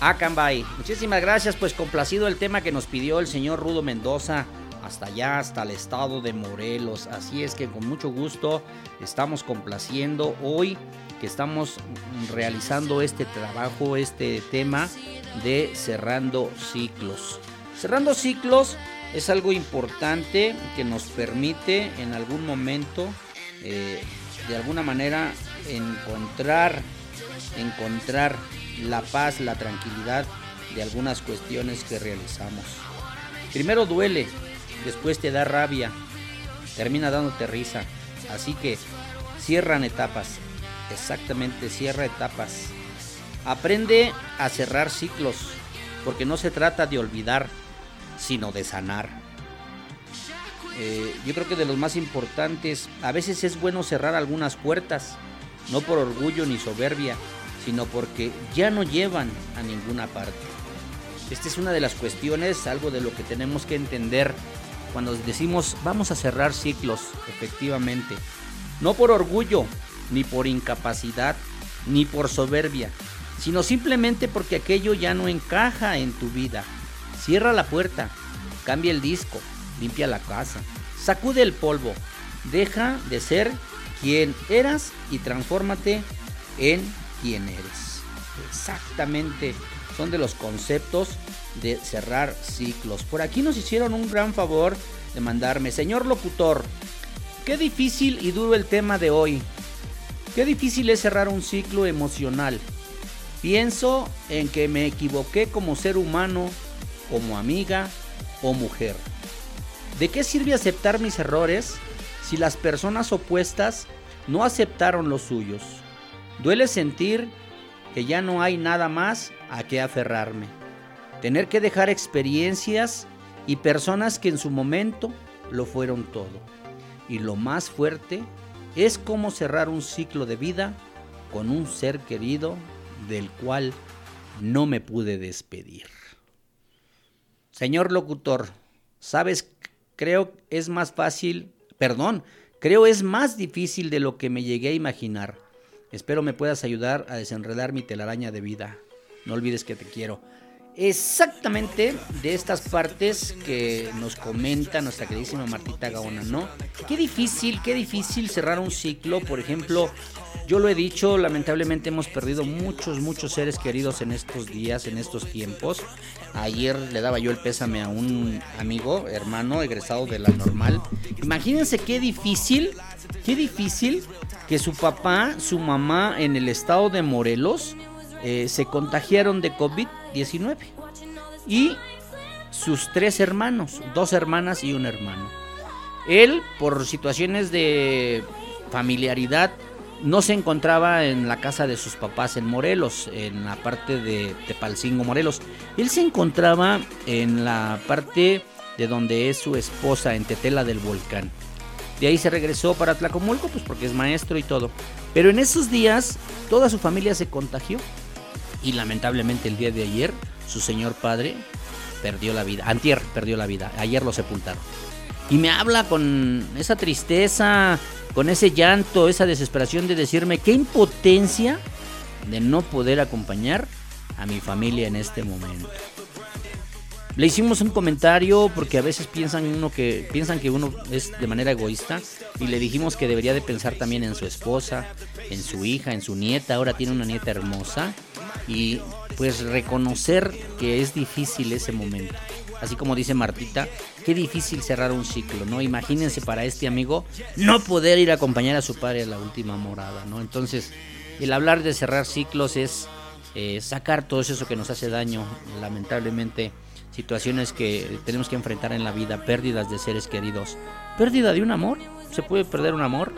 Acambay. Muchísimas gracias, pues complacido el tema que nos pidió el señor Rudo Mendoza hasta allá, hasta el estado de Morelos. Así es que con mucho gusto estamos complaciendo hoy que estamos realizando este trabajo, este tema de cerrando ciclos. Cerrando ciclos es algo importante que nos permite en algún momento, eh, de alguna manera, encontrar, encontrar la paz, la tranquilidad de algunas cuestiones que realizamos. Primero duele, después te da rabia, termina dándote risa. Así que cierran etapas, exactamente, cierra etapas. Aprende a cerrar ciclos, porque no se trata de olvidar, sino de sanar. Eh, yo creo que de los más importantes, a veces es bueno cerrar algunas puertas, no por orgullo ni soberbia, sino porque ya no llevan a ninguna parte. Esta es una de las cuestiones, algo de lo que tenemos que entender cuando decimos vamos a cerrar ciclos, efectivamente. No por orgullo, ni por incapacidad, ni por soberbia, sino simplemente porque aquello ya no encaja en tu vida. Cierra la puerta, cambia el disco, limpia la casa, sacude el polvo, deja de ser quien eras y transfórmate en quien eres. Exactamente, son de los conceptos de cerrar ciclos. Por aquí nos hicieron un gran favor de mandarme, señor locutor, qué difícil y duro el tema de hoy. Qué difícil es cerrar un ciclo emocional. Pienso en que me equivoqué como ser humano, como amiga o mujer. ¿De qué sirve aceptar mis errores si las personas opuestas no aceptaron los suyos? Duele sentir que ya no hay nada más a qué aferrarme. Tener que dejar experiencias y personas que en su momento lo fueron todo. Y lo más fuerte es cómo cerrar un ciclo de vida con un ser querido del cual no me pude despedir. Señor locutor, sabes, creo es más fácil, perdón, creo es más difícil de lo que me llegué a imaginar. Espero me puedas ayudar a desenredar mi telaraña de vida. No olvides que te quiero. Exactamente de estas partes que nos comenta nuestra queridísima Martita Gaona, ¿no? Qué difícil, qué difícil cerrar un ciclo, por ejemplo, yo lo he dicho, lamentablemente hemos perdido muchos, muchos seres queridos en estos días, en estos tiempos. Ayer le daba yo el pésame a un amigo, hermano, egresado de la normal. Imagínense qué difícil, qué difícil que su papá, su mamá en el estado de Morelos eh, se contagiaron de COVID-19. Y sus tres hermanos, dos hermanas y un hermano. Él, por situaciones de familiaridad, no se encontraba en la casa de sus papás en Morelos, en la parte de Tepalcingo, Morelos. Él se encontraba en la parte de donde es su esposa, en Tetela del Volcán. De ahí se regresó para Tlacomulco, pues porque es maestro y todo. Pero en esos días toda su familia se contagió. Y lamentablemente el día de ayer, su señor padre perdió la vida. Antier perdió la vida. Ayer lo sepultaron. Y me habla con esa tristeza, con ese llanto, esa desesperación de decirme qué impotencia de no poder acompañar a mi familia en este momento. Le hicimos un comentario porque a veces piensan uno que piensan que uno es de manera egoísta y le dijimos que debería de pensar también en su esposa, en su hija, en su nieta. Ahora tiene una nieta hermosa y pues reconocer que es difícil ese momento. Así como dice Martita, qué difícil cerrar un ciclo, ¿no? Imagínense para este amigo no poder ir a acompañar a su padre a la última morada, ¿no? Entonces, el hablar de cerrar ciclos es eh, sacar todo eso que nos hace daño, lamentablemente, situaciones que tenemos que enfrentar en la vida, pérdidas de seres queridos, pérdida de un amor, se puede perder un amor,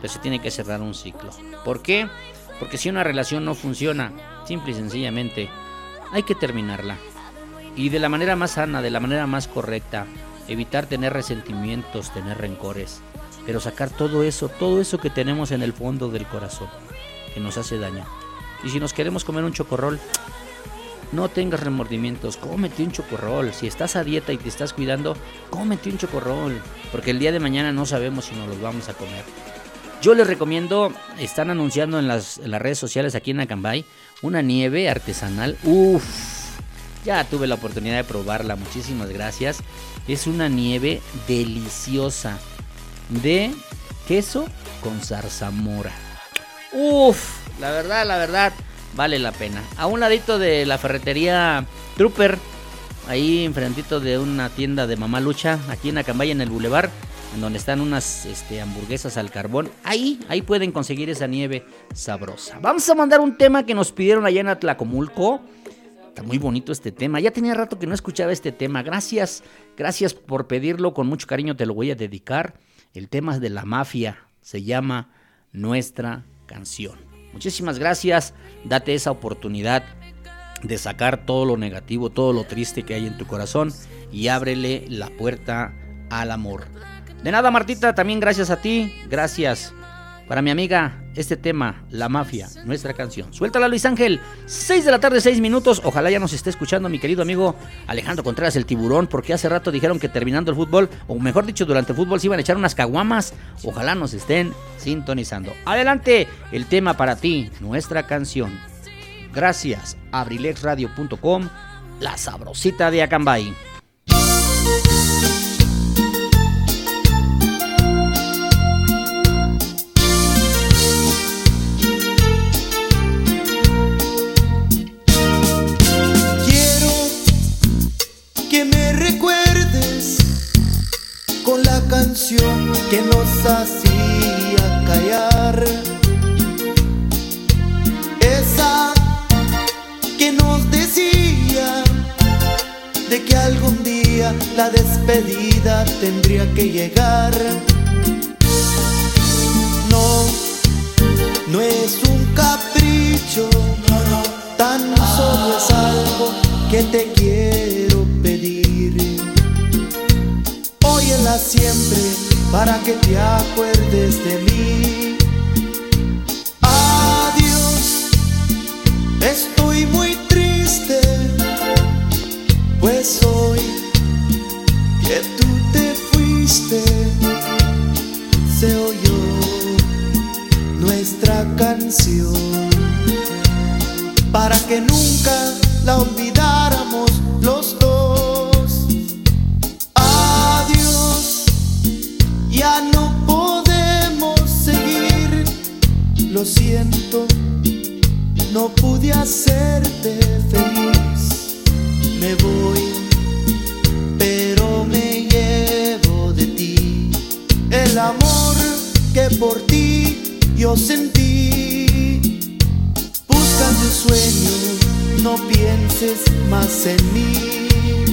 pero se tiene que cerrar un ciclo. ¿Por qué? Porque si una relación no funciona, simple y sencillamente, hay que terminarla y de la manera más sana, de la manera más correcta, evitar tener resentimientos, tener rencores, pero sacar todo eso, todo eso que tenemos en el fondo del corazón, que nos hace daño. Y si nos queremos comer un chocorrol, no tengas remordimientos, cómete un chocorrol. Si estás a dieta y te estás cuidando, cómete un chocorrol, porque el día de mañana no sabemos si nos los vamos a comer. Yo les recomiendo, están anunciando en las, redes sociales aquí en Acambay, una nieve artesanal. Uff, ya tuve la oportunidad de probarla, muchísimas gracias. Es una nieve deliciosa de queso con zarzamora. Uf, la verdad, la verdad, vale la pena. A un ladito de la ferretería Trooper, ahí enfrentito de una tienda de Mamá Lucha, aquí en Acambay, en el Boulevard, en donde están unas este, hamburguesas al carbón. Ahí, ahí pueden conseguir esa nieve sabrosa. Vamos a mandar un tema que nos pidieron allá en Atlacomulco. Está muy bonito este tema. Ya tenía rato que no escuchaba este tema. Gracias, gracias por pedirlo. Con mucho cariño te lo voy a dedicar. El tema de la mafia. Se llama Nuestra canción. Muchísimas gracias. Date esa oportunidad de sacar todo lo negativo, todo lo triste que hay en tu corazón y ábrele la puerta al amor. De nada, Martita, también gracias a ti. Gracias. Para mi amiga, este tema, La Mafia, nuestra canción. Suéltala, Luis Ángel. 6 de la tarde, 6 minutos. Ojalá ya nos esté escuchando mi querido amigo Alejandro Contreras, el tiburón, porque hace rato dijeron que terminando el fútbol, o mejor dicho, durante el fútbol se iban a echar unas caguamas. Ojalá nos estén sintonizando. Adelante, el tema para ti, nuestra canción. Gracias, abrilexradio.com, la sabrosita de Acambay. Que nos hacía callar. Esa que nos decía de que algún día la despedida tendría que llegar. No, no es un capricho, tan solo es algo que te quiero pedir. Óyela siempre para que te acuerdes de mí. Adiós, estoy muy triste, pues hoy que tú te fuiste, se oyó nuestra canción para que nunca la olvidáramos Siento, no pude hacerte feliz. Me voy, pero me llevo de ti el amor que por ti yo sentí. Busca tu sueño, no pienses más en mí.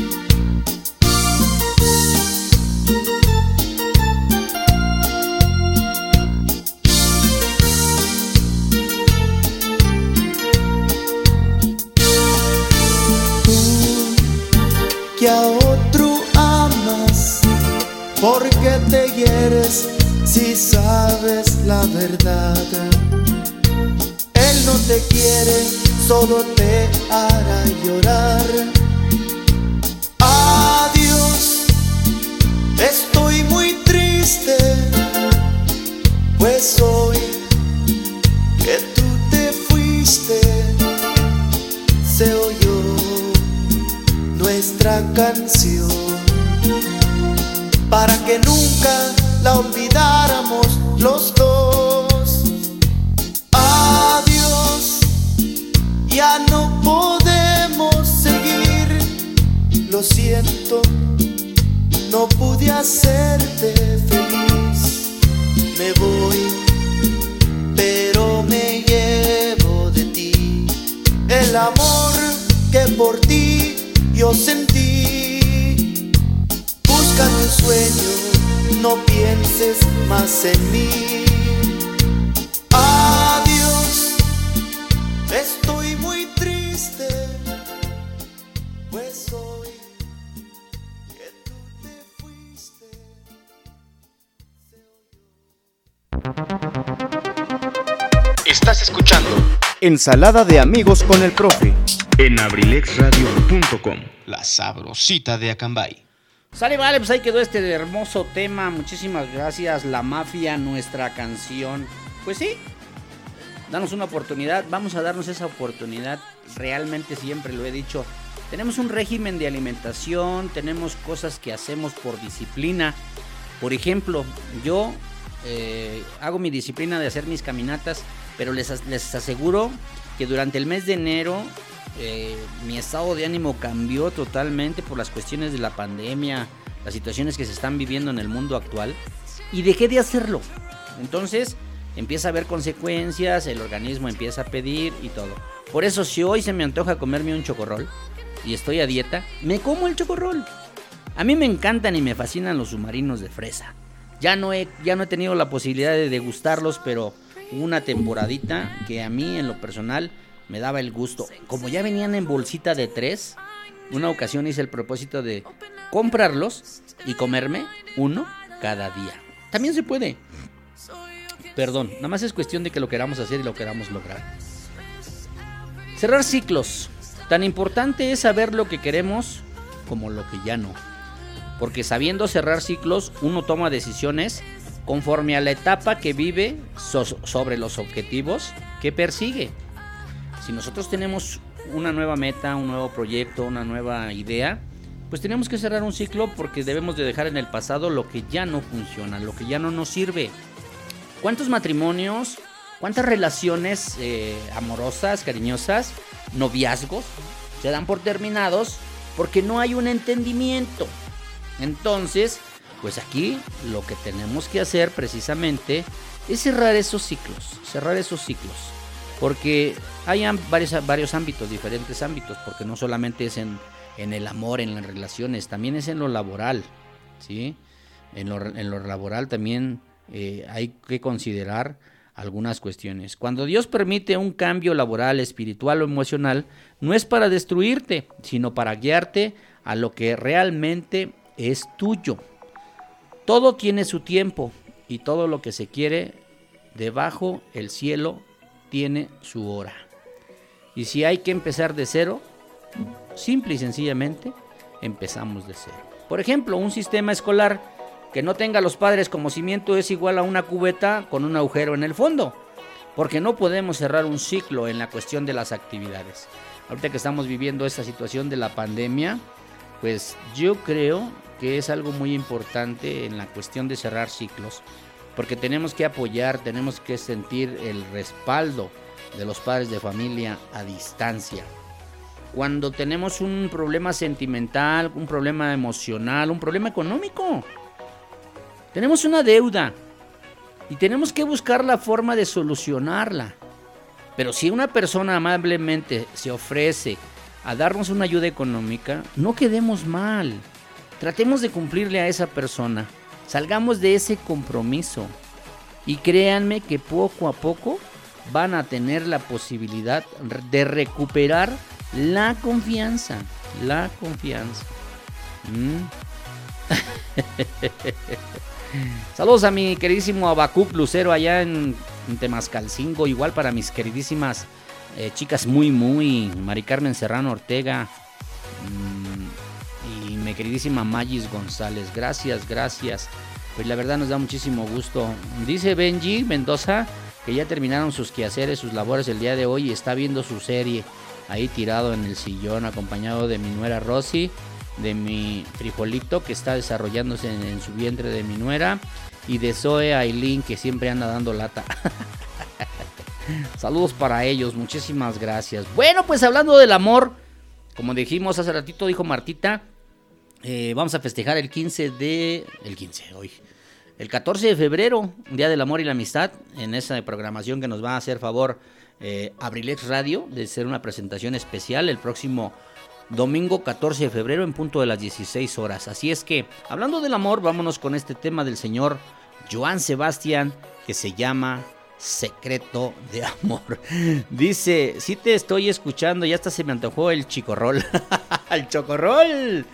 A otro amas, porque te hieres si sabes la verdad. Él no te quiere, solo te hará llorar. Adiós, estoy muy triste, pues hoy nuestra canción para que nunca la olvidáramos los dos. Adiós, ya no podemos seguir. Lo siento, no pude hacerte feliz. Me voy, pero me llevo de ti el amor que por ti yo sentí. Busca tu sueño, no pienses más en mí. Adiós, estoy muy triste, pues hoy que tú te fuiste. Estás escuchando Ensalada de amigos con el profe En abrilexradio.com. La sabrosita de Acambay. Sale, vale, pues ahí quedó este hermoso tema. Muchísimas gracias, La Mafia, nuestra canción. Pues sí, danos una oportunidad. Vamos a darnos esa oportunidad. Realmente siempre lo he dicho. Tenemos un régimen de alimentación, tenemos cosas que hacemos por disciplina. Por ejemplo, yo eh, hago mi disciplina de hacer mis caminatas, pero les, les aseguro que durante el mes de enero eh, mi estado de ánimo cambió totalmente por las cuestiones de la pandemia, las situaciones que se están viviendo en el mundo actual, y dejé de hacerlo. Entonces empieza a haber consecuencias, el organismo empieza a pedir y todo. Por eso si hoy se me antoja comerme un chocorrol y estoy a dieta, me como el chocorrol. A mí me encantan y me fascinan los submarinos de fresa. Ya no he, ya no he tenido la posibilidad de degustarlos, pero una temporadita que a mí en lo personal me daba el gusto. Como ya venían en bolsita de tres, una ocasión hice el propósito de comprarlos y comerme uno cada día. También se puede. Perdón, nada más es cuestión de que lo queramos hacer y lo queramos lograr. Cerrar ciclos. Tan importante es saber lo que queremos como lo que ya no. Porque sabiendo cerrar ciclos, uno toma decisiones conforme a la etapa que vive so- sobre los objetivos que persigue. Si nosotros tenemos una nueva meta, un nuevo proyecto, una nueva idea, pues tenemos que cerrar un ciclo porque debemos de dejar en el pasado lo que ya no funciona, lo que ya no nos sirve. ¿Cuántos matrimonios, cuántas relaciones eh, amorosas, cariñosas, noviazgos se dan por terminados porque no hay un entendimiento? Entonces, pues aquí lo que tenemos que hacer precisamente es cerrar esos ciclos, cerrar esos ciclos. Porque hay varios, varios ámbitos, diferentes ámbitos, porque no solamente es en, en el amor, en las relaciones, también es en lo laboral, ¿sí? En lo, en lo laboral también eh, hay que considerar algunas cuestiones. Cuando Dios permite un cambio laboral, espiritual o emocional, no es para destruirte, sino para guiarte a lo que realmente es tuyo. Todo tiene su tiempo y todo lo que se quiere debajo el cielo tiene su hora. Y si hay que empezar de cero, simple y sencillamente, empezamos de cero. Por ejemplo, un sistema escolar que no tenga los padres como cimiento es igual a una cubeta con un agujero en el fondo, porque no podemos cerrar un ciclo en la cuestión de las actividades. ahorita que estamos viviendo esta situación de la pandemia, pues yo creo que es algo muy importante en la cuestión de cerrar ciclos, porque tenemos que apoyar, tenemos que sentir el respaldo de los padres de familia a distancia. Cuando tenemos un problema sentimental, un problema emocional, un problema económico, tenemos una deuda y tenemos que buscar la forma de solucionarla. Pero si una persona amablemente se ofrece a darnos una ayuda económica, no quedemos mal. Tratemos de cumplirle a esa persona. Salgamos de ese compromiso. Y créanme que poco a poco van a tener la posibilidad de recuperar la confianza. La confianza. ¿Mm? Saludos a mi queridísimo Abacuc Lucero allá en, Temascalcingo. Igual para mis queridísimas eh, chicas muy, muy. Mari Carmen Serrano Ortega. Queridísima Magis González. Gracias, gracias. Pues la verdad nos da muchísimo gusto. Dice Benji Mendoza que ya terminaron sus quehaceres, sus labores el día de hoy y está viendo su serie ahí tirado en el sillón acompañado de mi nuera Rosy, de mi frijolito que está desarrollándose en, en su vientre de mi nuera y de Zoe Aileen que siempre anda dando lata. Saludos para ellos, muchísimas gracias. Bueno, pues hablando del amor, como dijimos hace ratito, dijo Martita, eh, vamos a festejar el 15 de... El 15, hoy. El 14 de febrero, Día del Amor y la Amistad, en esa programación que nos va a hacer favor eh, Abrilex Radio, de ser una presentación especial el próximo domingo 14 de febrero en punto de las 16 horas. Así es que, hablando del amor, vámonos con este tema del señor Joan Sebastián, que se llama Secreto de Amor. Dice, si te estoy escuchando, ya hasta se me antojó el chicorrol. el chocorrol.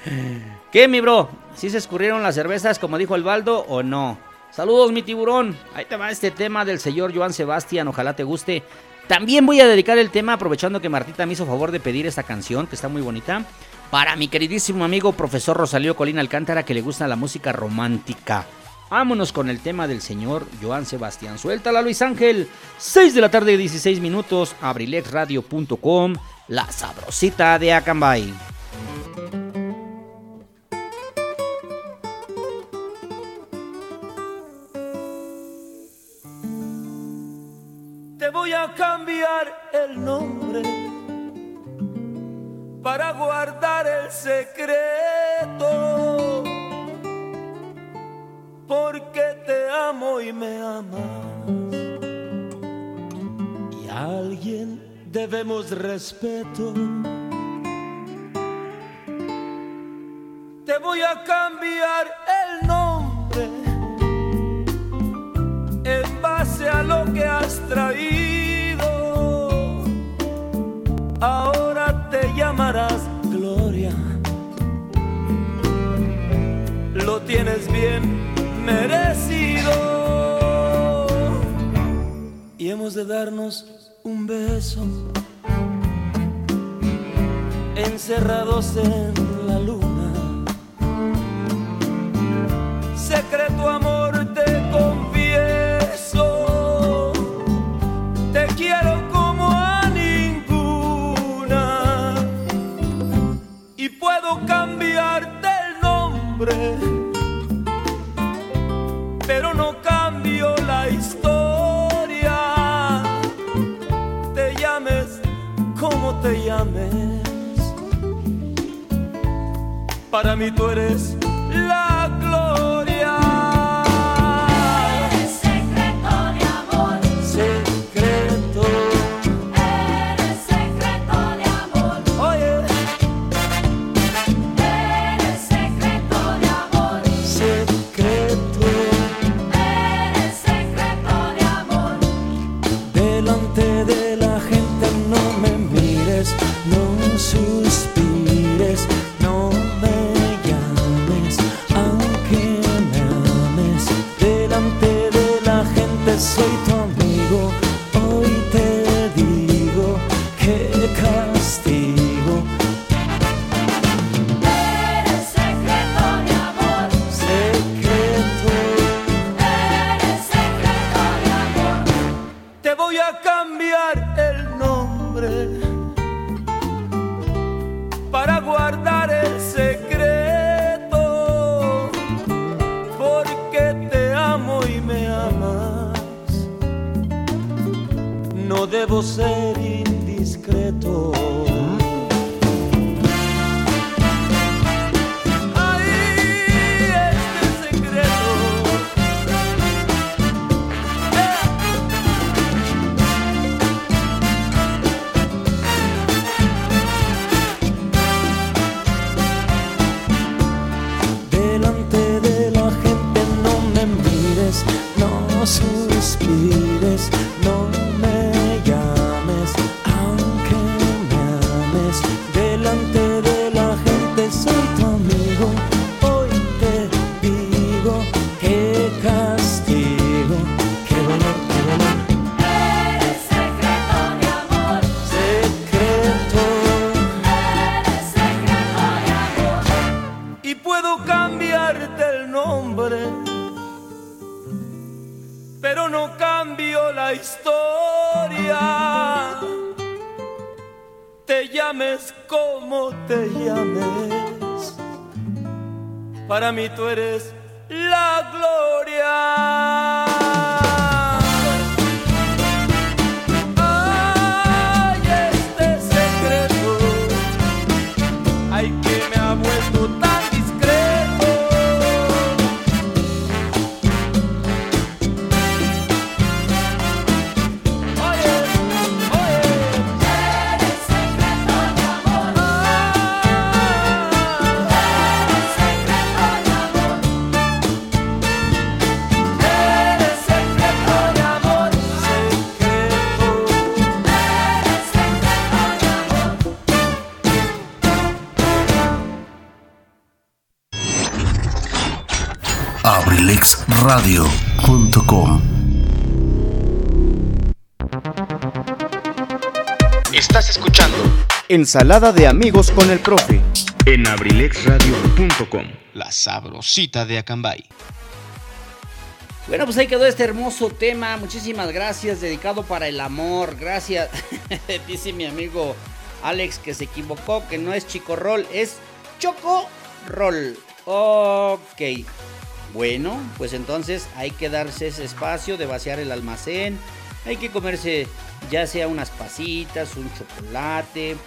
¿Qué, mi bro? ¿Sí se escurrieron las cervezas como dijo el Baldo o no? Saludos, mi tiburón. Ahí te va este tema del señor Joan Sebastián. Ojalá te guste. También voy a dedicar el tema, aprovechando que Martita me hizo favor de pedir esta canción, que está muy bonita, para mi queridísimo amigo profesor Rosalío Colina Alcántara, que le gusta la música romántica. Vámonos con el tema del señor Joan Sebastián. Suéltala, Luis Ángel. 6 de la tarde, 16 minutos. Abrilexradio.com. La sabrosita de Acambay. Te voy a cambiar el nombre para guardar el secreto. Porque te amo y me amas. Y a alguien debemos respeto. Te voy a cambiar el nombre en base a lo que has traído. Ahora te llamarás Gloria. Lo tienes bien merecido. Y hemos de darnos un beso. Encerrados en la luna. Secreto amor te confieso. Te quiero como a ninguna. Y puedo cambiarte el nombre. Te llames. Para mí tú eres Ensalada de amigos con el profe En abrilexradio.com. La sabrosita de Acambay. Bueno, pues ahí quedó este hermoso tema. Muchísimas gracias, dedicado para el amor. Gracias. Dice mi amigo Alex que se equivocó, que no es Chico Roll, es Choco Roll. Ok. Bueno, pues entonces hay que darse ese espacio de vaciar el almacén. Hay que comerse ya sea unas pasitas, un chocolate,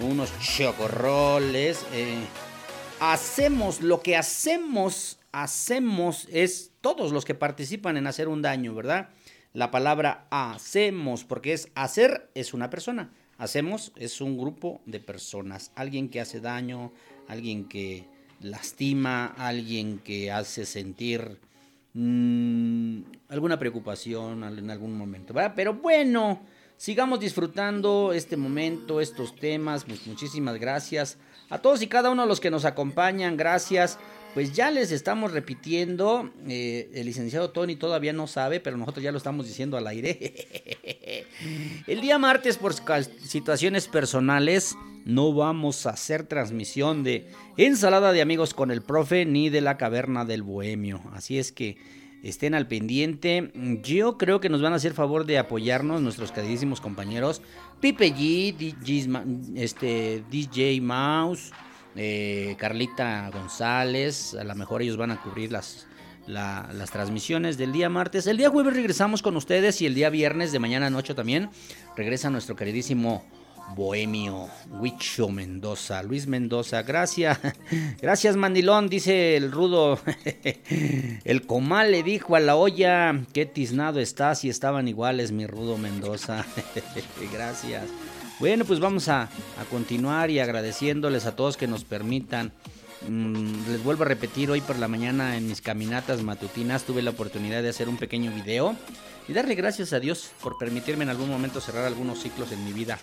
unos chocorroles. eh, hacemos lo que hacemos, hacemos es todos los que participan en hacer un daño, ¿verdad? La palabra hacemos, porque es hacer es una persona, hacemos es un grupo de personas, alguien que hace daño, alguien que lastima, alguien que hace sentir mm, alguna preocupación en algún momento, ¿verdad? Pero bueno, sigamos disfrutando este momento, estos temas. Pues muchísimas gracias a todos y cada uno de los que nos acompañan. Gracias. Pues ya les estamos repitiendo. eh, el licenciado Tony todavía no sabe, pero nosotros ya lo estamos diciendo al aire. el día martes, por situaciones personales, no vamos a hacer transmisión de ensalada de amigos con el profe ni de la caverna del bohemio. Así es que estén al pendiente. Yo creo que nos van a hacer favor de apoyarnos nuestros queridísimos compañeros Pipe G, DJ, este, DJ Mouse, eh, Carlita González. A lo mejor ellos van a cubrir las, la- las transmisiones del día martes. El día jueves regresamos con ustedes y el día viernes de mañana noche también regresa nuestro queridísimo Bohemio, Huicho Mendoza, Luis Mendoza, gracias, gracias Mandilón, dice el rudo, el comal le dijo a la olla, qué tiznado estás y estaban iguales mi rudo Mendoza, gracias. Bueno, pues vamos a, continuar y agradeciéndoles a todos que nos permitan. Mm, les vuelvo a repetir, hoy por la mañana en mis caminatas matutinas tuve la oportunidad de hacer un pequeño video y darle gracias a Dios por permitirme en algún momento cerrar algunos ciclos en mi vida.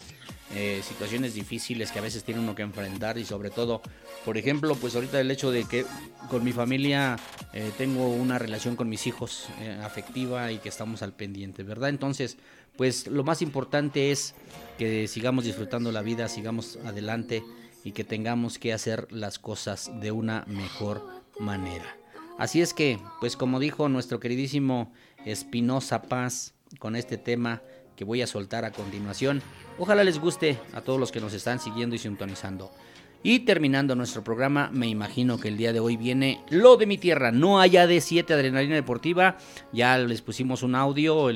Eh, situaciones difíciles que a veces tiene uno que enfrentar y sobre todo, por ejemplo, pues ahorita el hecho de que con mi familia eh, tengo una relación con mis hijos eh, afectiva y que estamos al pendiente, ¿verdad? Entonces, pues lo más importante es que sigamos disfrutando la vida, sigamos adelante y que tengamos que hacer las cosas de una mejor manera. Así es que, pues como dijo nuestro queridísimo Espinosa Paz con este tema que voy a soltar a continuación, ojalá les guste a todos los que nos están siguiendo y sintonizando. Y terminando nuestro programa, me imagino que el día de hoy viene lo de mi tierra. No haya de 7 Adrenalina Deportiva. Ya les pusimos un audio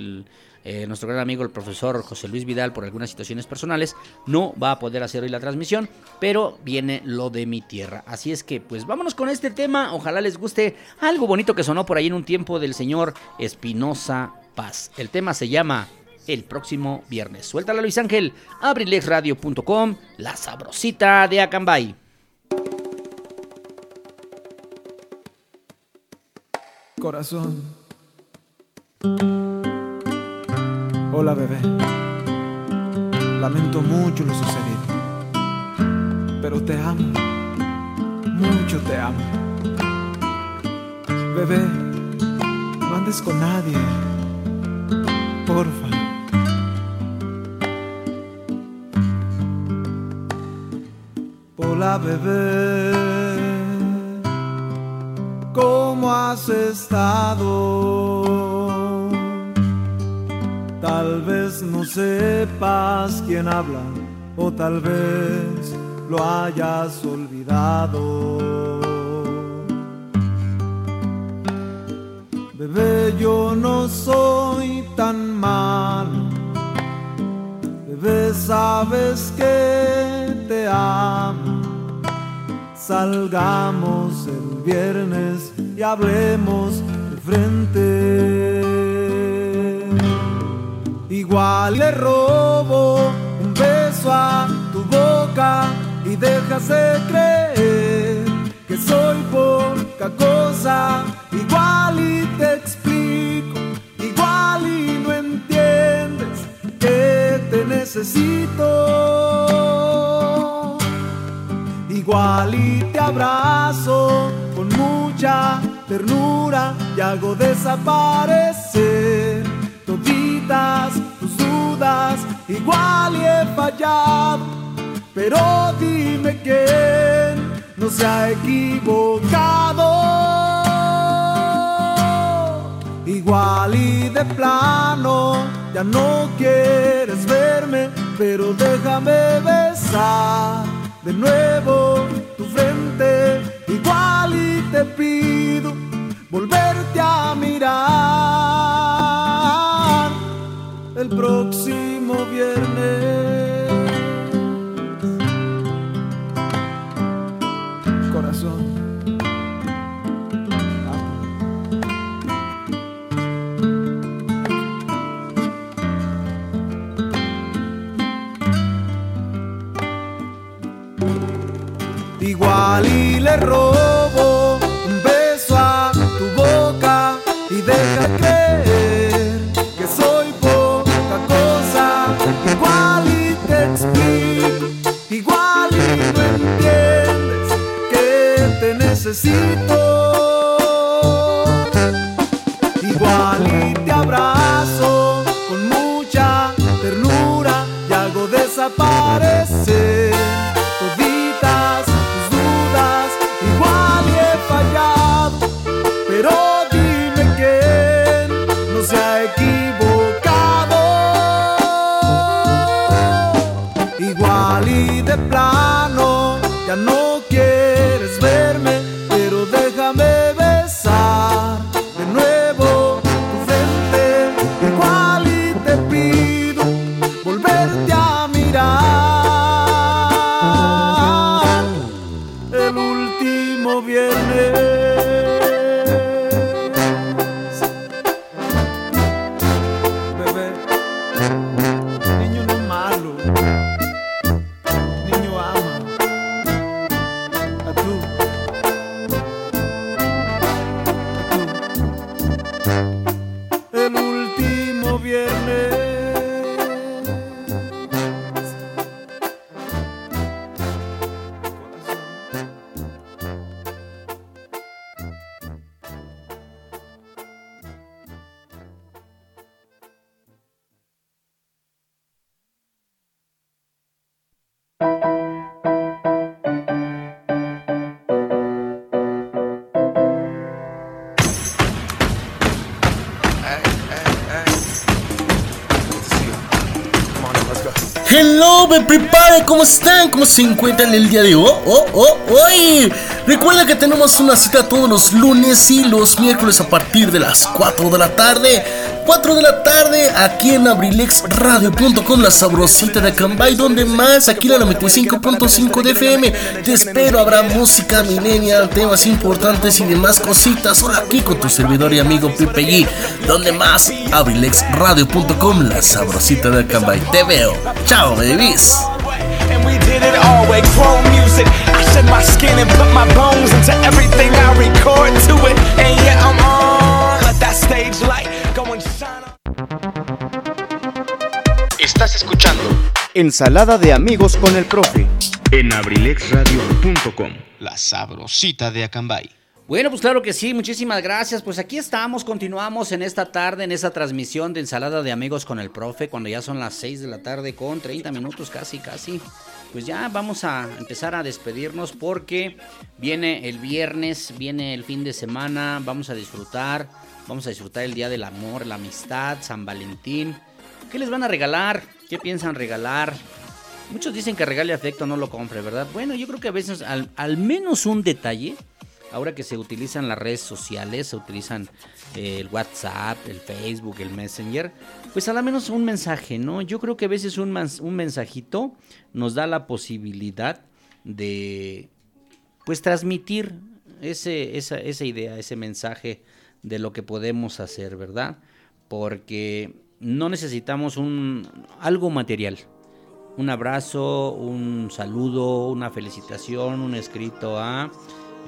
eh, nuestro gran amigo el profesor José Luis Vidal por algunas situaciones personales no va a poder hacer hoy la transmisión, pero viene lo de mi tierra. Así es que pues vámonos con este tema, ojalá les guste algo bonito que sonó por ahí en un tiempo del señor Espinosa Paz. El tema se llama El próximo viernes. Suéltala Luis Ángel, abrilexradio.com, la sabrosita de Acambay. Corazón. Hola bebé. Lamento mucho lo sucedido. Pero te amo. Mucho te amo. Bebé, no andes con nadie. Porfa. Hola bebé. ¿Cómo has estado? Tal vez no sepas quién habla o tal vez lo hayas olvidado. Bebé, yo no soy tan malo. Bebé, sabes que te amo. Salgamos el viernes y hablemos de frente. Igual le robo un beso a tu boca y dejas de creer que soy poca cosa. Igual y te explico, igual y no entiendes que te necesito. Igual y te abrazo con mucha ternura y hago desaparecer toditas tus dudas. Igual y he fallado, pero dime quién no se ha equivocado. Igual y de plano ya no quieres verme, pero déjame besar de nuevo tu frente. Igual y te pido volverte a mirar el próximo viernes. Igual y le robo un beso a tu boca y deja creer que soy poca cosa. Igual y te explico, igual y no entiendes que te necesito. ¿Cómo se encuentran el día de hoy? Oh, oh, hoy. Recuerda que tenemos una cita todos los lunes y los miércoles a partir de las 4 de la tarde. 4 de la tarde aquí en abrilexradio.com, la sabrosita de Acambay, donde más aquí en la 95.5 de FM. Te espero, habrá música millennial, temas importantes y demás cositas. Solo aquí con tu servidor y amigo Pipe G, donde más abrilexradio.com, la sabrosita de Acambay. Te veo. Chao, babies. And we did it all with chrome music. I shed my skin and put my bones into everything I record to it. And yeah, I'm on. Let that stage light go and shine. Estás escuchando Ensalada de amigos con el profe En abrilexradio.com. La sabrosita de Acambay. Bueno, pues claro que sí, muchísimas gracias. Pues aquí estamos, continuamos en esta tarde, en esta transmisión de ensalada de amigos con el profe, cuando ya son las 6 de la tarde con 30 minutos casi, casi. Pues ya vamos a empezar a despedirnos porque viene el viernes, viene el fin de semana, vamos a disfrutar, vamos a disfrutar el Día del Amor, la Amistad, San Valentín. ¿Qué les van a regalar? ¿Qué piensan regalar? Muchos dicen que regale afecto, no lo compre, ¿verdad? Bueno, yo creo que a veces al, al menos un detalle, ahora que se utilizan las redes sociales, se utilizan eh, el WhatsApp, el Facebook, el Messenger, pues a lo menos un mensaje, ¿no? Yo creo que a veces un, mensajito nos da la posibilidad de, pues, transmitir ese, esa, esa idea, ese mensaje de lo que podemos hacer, ¿verdad? Porque no necesitamos un, algo material un abrazo, un saludo, una felicitación, un escrito a.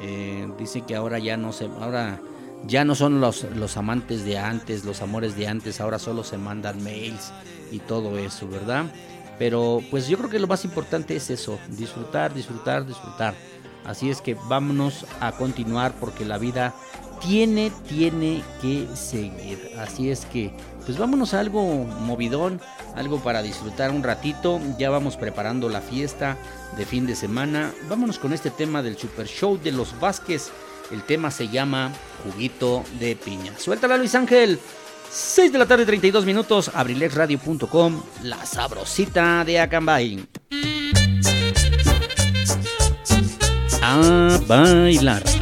eh, dice que ahora ya no se, ahora ya no son los, los amantes de antes, los amores de antes, ahora solo se mandan mails y todo eso, ¿verdad? Pero pues yo creo que lo más importante es eso, disfrutar, disfrutar, disfrutar. Así es que vámonos a continuar porque la vida tiene, tiene que seguir. Así es que, pues vámonos a algo movidón, algo para disfrutar un ratito. Ya vamos preparando la fiesta de fin de semana. Vámonos con este tema del Super Show de los Vázquez. El tema se llama Juguito de Piña. Suéltala Luis Ángel. 6 de la tarde, 32 minutos. Abrilexradio.com. La sabrosita de Acambay. A bailar.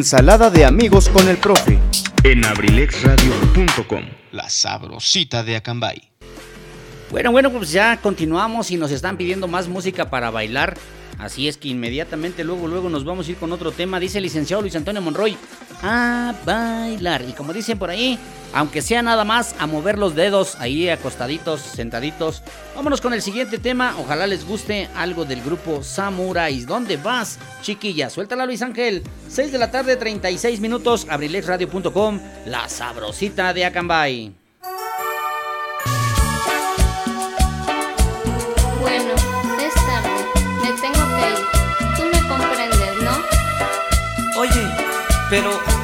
Ensalada de amigos con el profe en abrilexradio.com. La sabrosita de Acambay. Bueno, bueno, pues ya continuamos y nos están pidiendo más música para bailar. Así es que inmediatamente luego, luego nos vamos a ir con otro tema. Dice el licenciado Luis Antonio Monroy, a bailar. Y como dicen por ahí, aunque sea nada más a mover los dedos ahí acostaditos, sentaditos. Vámonos con el siguiente tema. Ojalá les guste algo del grupo Samurais. ¿Dónde vas, chiquilla? Suéltala, Luis Ángel. 6 de la tarde, 36 minutos. Abrilexradio.com. La sabrosita de Acambay. Bueno, es tarde. Me tengo que ir. Tú me comprendes, ¿no? Oye, pero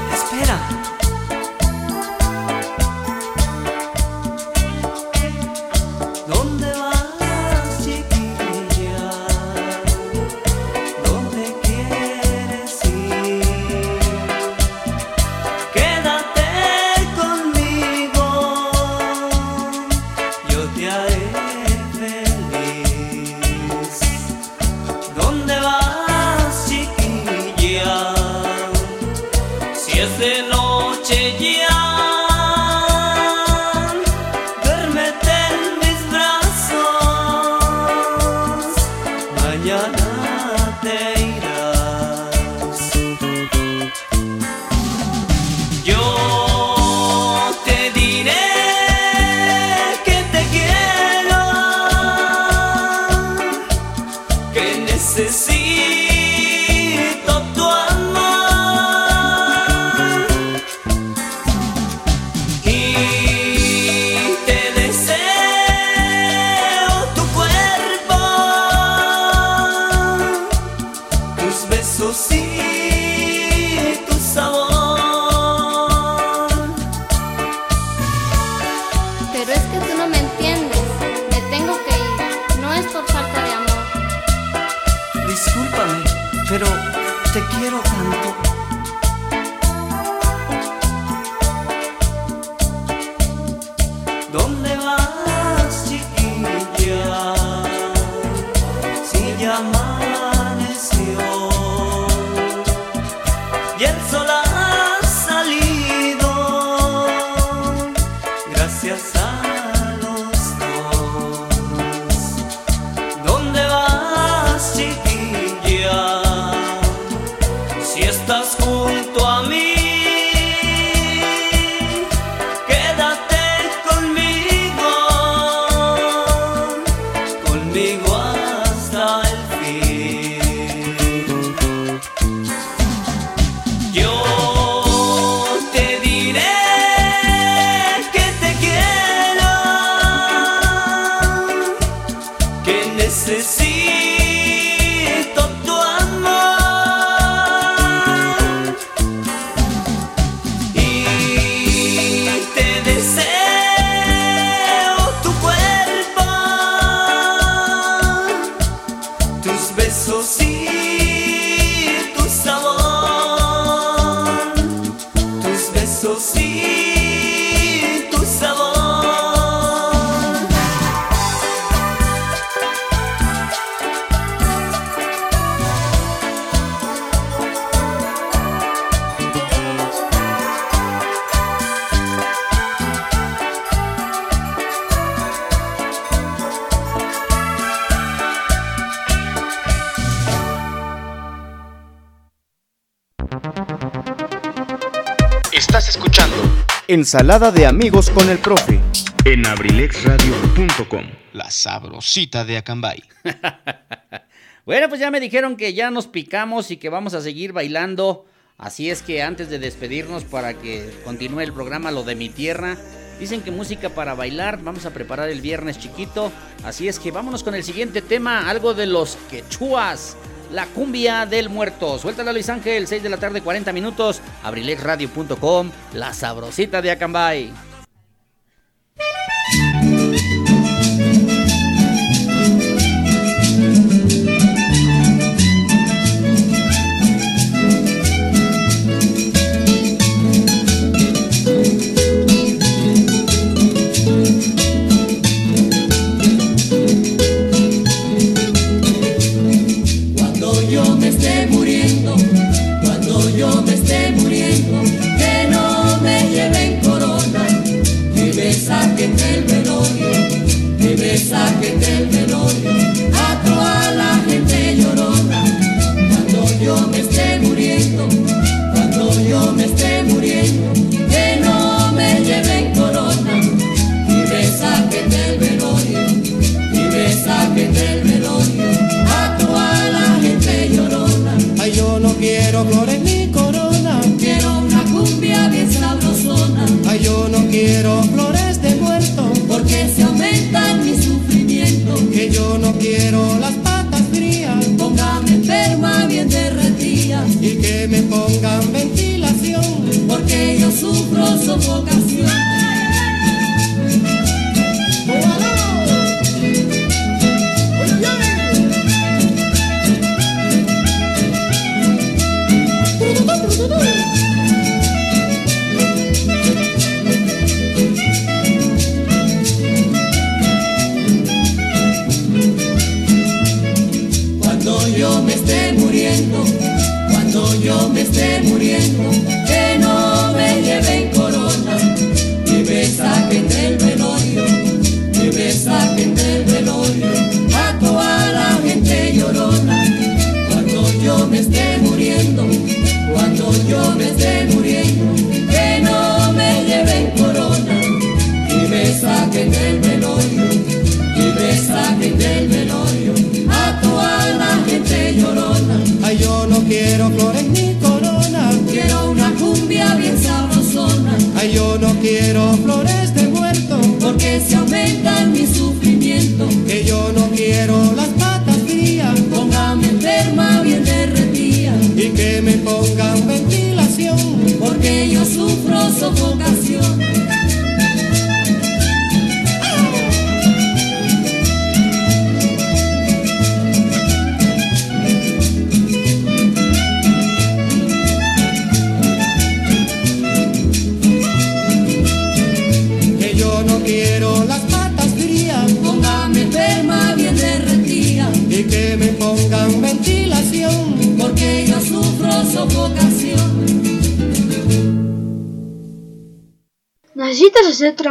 Ensalada de amigos con el profe en abrilexradio.com. La sabrosita de Acambay. Bueno, pues ya me dijeron que ya nos picamos y que vamos a seguir bailando. Así es que antes de despedirnos para que continúe el programa Lo de mi tierra, dicen que música para bailar, vamos a preparar el viernes chiquito. Así es que vámonos con el siguiente tema, algo de los quechuas. La cumbia del muerto. Suéltala Luis Ángel, 6 de la tarde, 40 minutos. abrilexradio.com, la sabrosita de Acambay.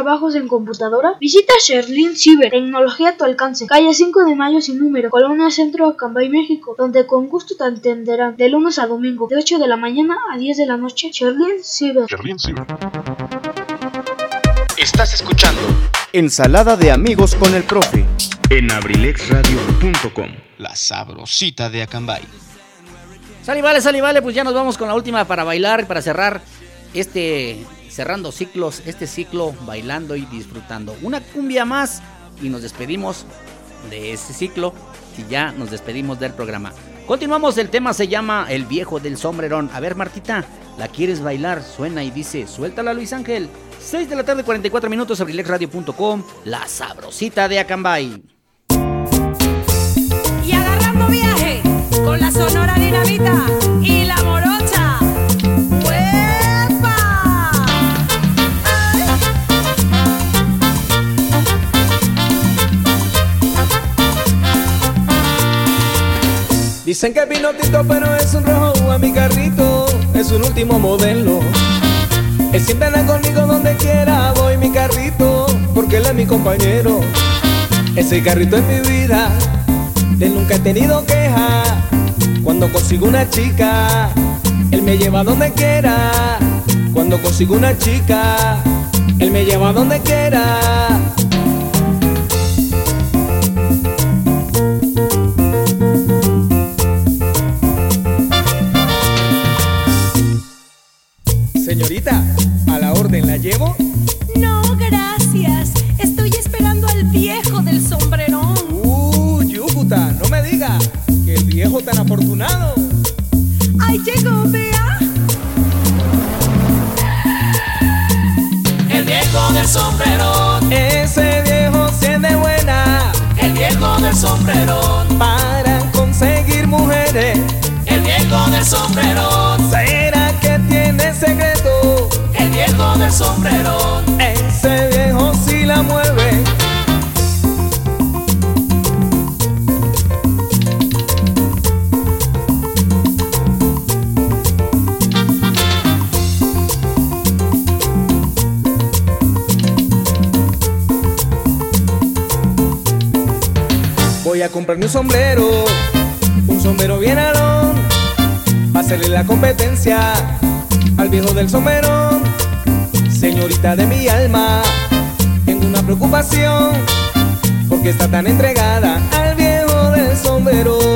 Trabajos en computadora? Visita Sherlin Cyber, tecnología a tu alcance, calle 5 de Mayo sin número, Colonia Centro, Acambay, México, donde con gusto te atenderán de lunes a domingo, de 8 de la mañana a 10 de la noche. Sherlin Cyber. Estás escuchando Ensalada de amigos con el profe en abrilexradio.com. La sabrosita de Acambay. Sale, vale, sale, vale, pues ya nos vamos con la última para bailar y para cerrar este, cerrando ciclos, este ciclo bailando y disfrutando. Una cumbia más y nos despedimos de este ciclo y ya nos despedimos del programa. Continuamos, el tema se llama El viejo del sombrerón. A ver, Martita, ¿la quieres bailar? Suena y dice, suéltala Luis Ángel. 6 de la tarde, 44 minutos, abrilexradio.com, la sabrosita de Acambay. Y agarrando viaje con la sonora dinamita Dicen que es pinotito, pero es un rojo a mi carrito, es un último modelo. Él siempre anda conmigo donde quiera, voy mi carrito, porque él es mi compañero. Ese carrito es mi vida, de nunca he tenido queja. Cuando consigo una chica, él me lleva donde quiera. Cuando consigo una chica, él me lleva donde quiera. Sombrerón. Ese viejo sí la mueve. voy a comprarme un sombrero, un sombrero bien alón, para hacerle la competencia al viejo del sombrero. Señorita de mi alma, tengo una preocupación, porque está tan entregada al viejo del sombrero.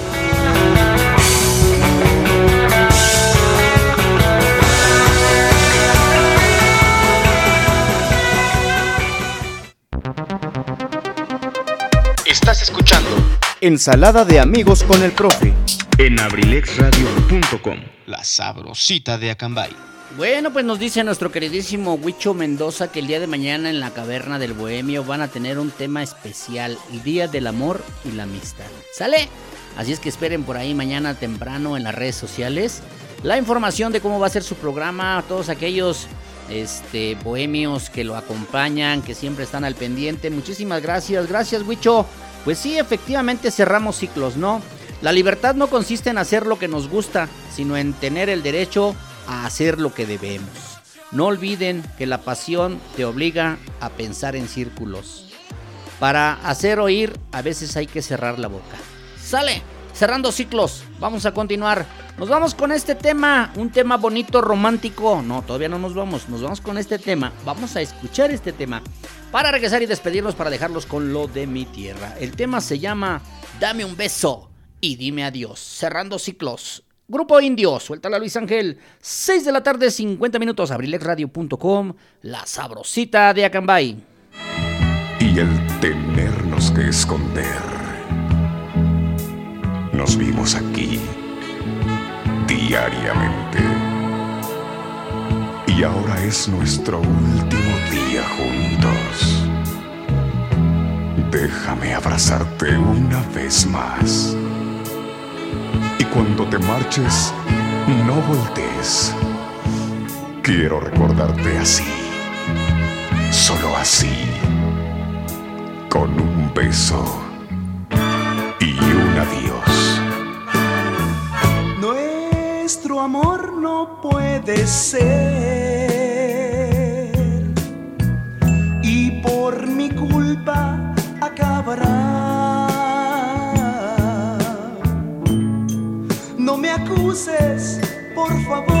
Estás escuchando Ensalada de amigos con el profe en abrilexradio.com. La sabrosita de Acambay. Bueno, pues nos dice nuestro queridísimo Huicho Mendoza que el día de mañana en la caverna del Bohemio van a tener un tema especial, el Día del Amor y la Amistad. ¿Sale? Así es que esperen por ahí mañana temprano en las redes sociales la información de cómo va a ser su programa, todos aquellos este, bohemios que lo acompañan, que siempre están al pendiente. Muchísimas gracias, gracias Huicho. Pues sí, efectivamente cerramos ciclos, ¿no? La libertad no consiste en hacer lo que nos gusta, sino en tener el derecho a hacer lo que debemos. No olviden que la pasión te obliga a pensar en círculos. Para hacer oír, a veces hay que cerrar la boca. ¡Sale! Cerrando ciclos, vamos a continuar. Nos vamos con este tema, un tema bonito, romántico. No, todavía no nos vamos, nos vamos con este tema. Vamos a escuchar este tema para regresar y despedirnos para dejarlos con lo de mi tierra. El tema se llama Dame un beso y dime adiós. Cerrando ciclos. Grupo Indio, suéltala Luis Ángel. 6 de la tarde, 50 minutos, abrilexradio.com, la sabrosita de Acambay. y el tenernos que esconder nos vimos aquí diariamente. Y ahora es nuestro último día juntos. Déjame abrazarte una vez más. Y cuando te marches, no voltees. Quiero recordarte así, solo así, con un beso y un adiós nuestro amor no puede ser. Y por mi culpa acabará. No me acuses, por favor.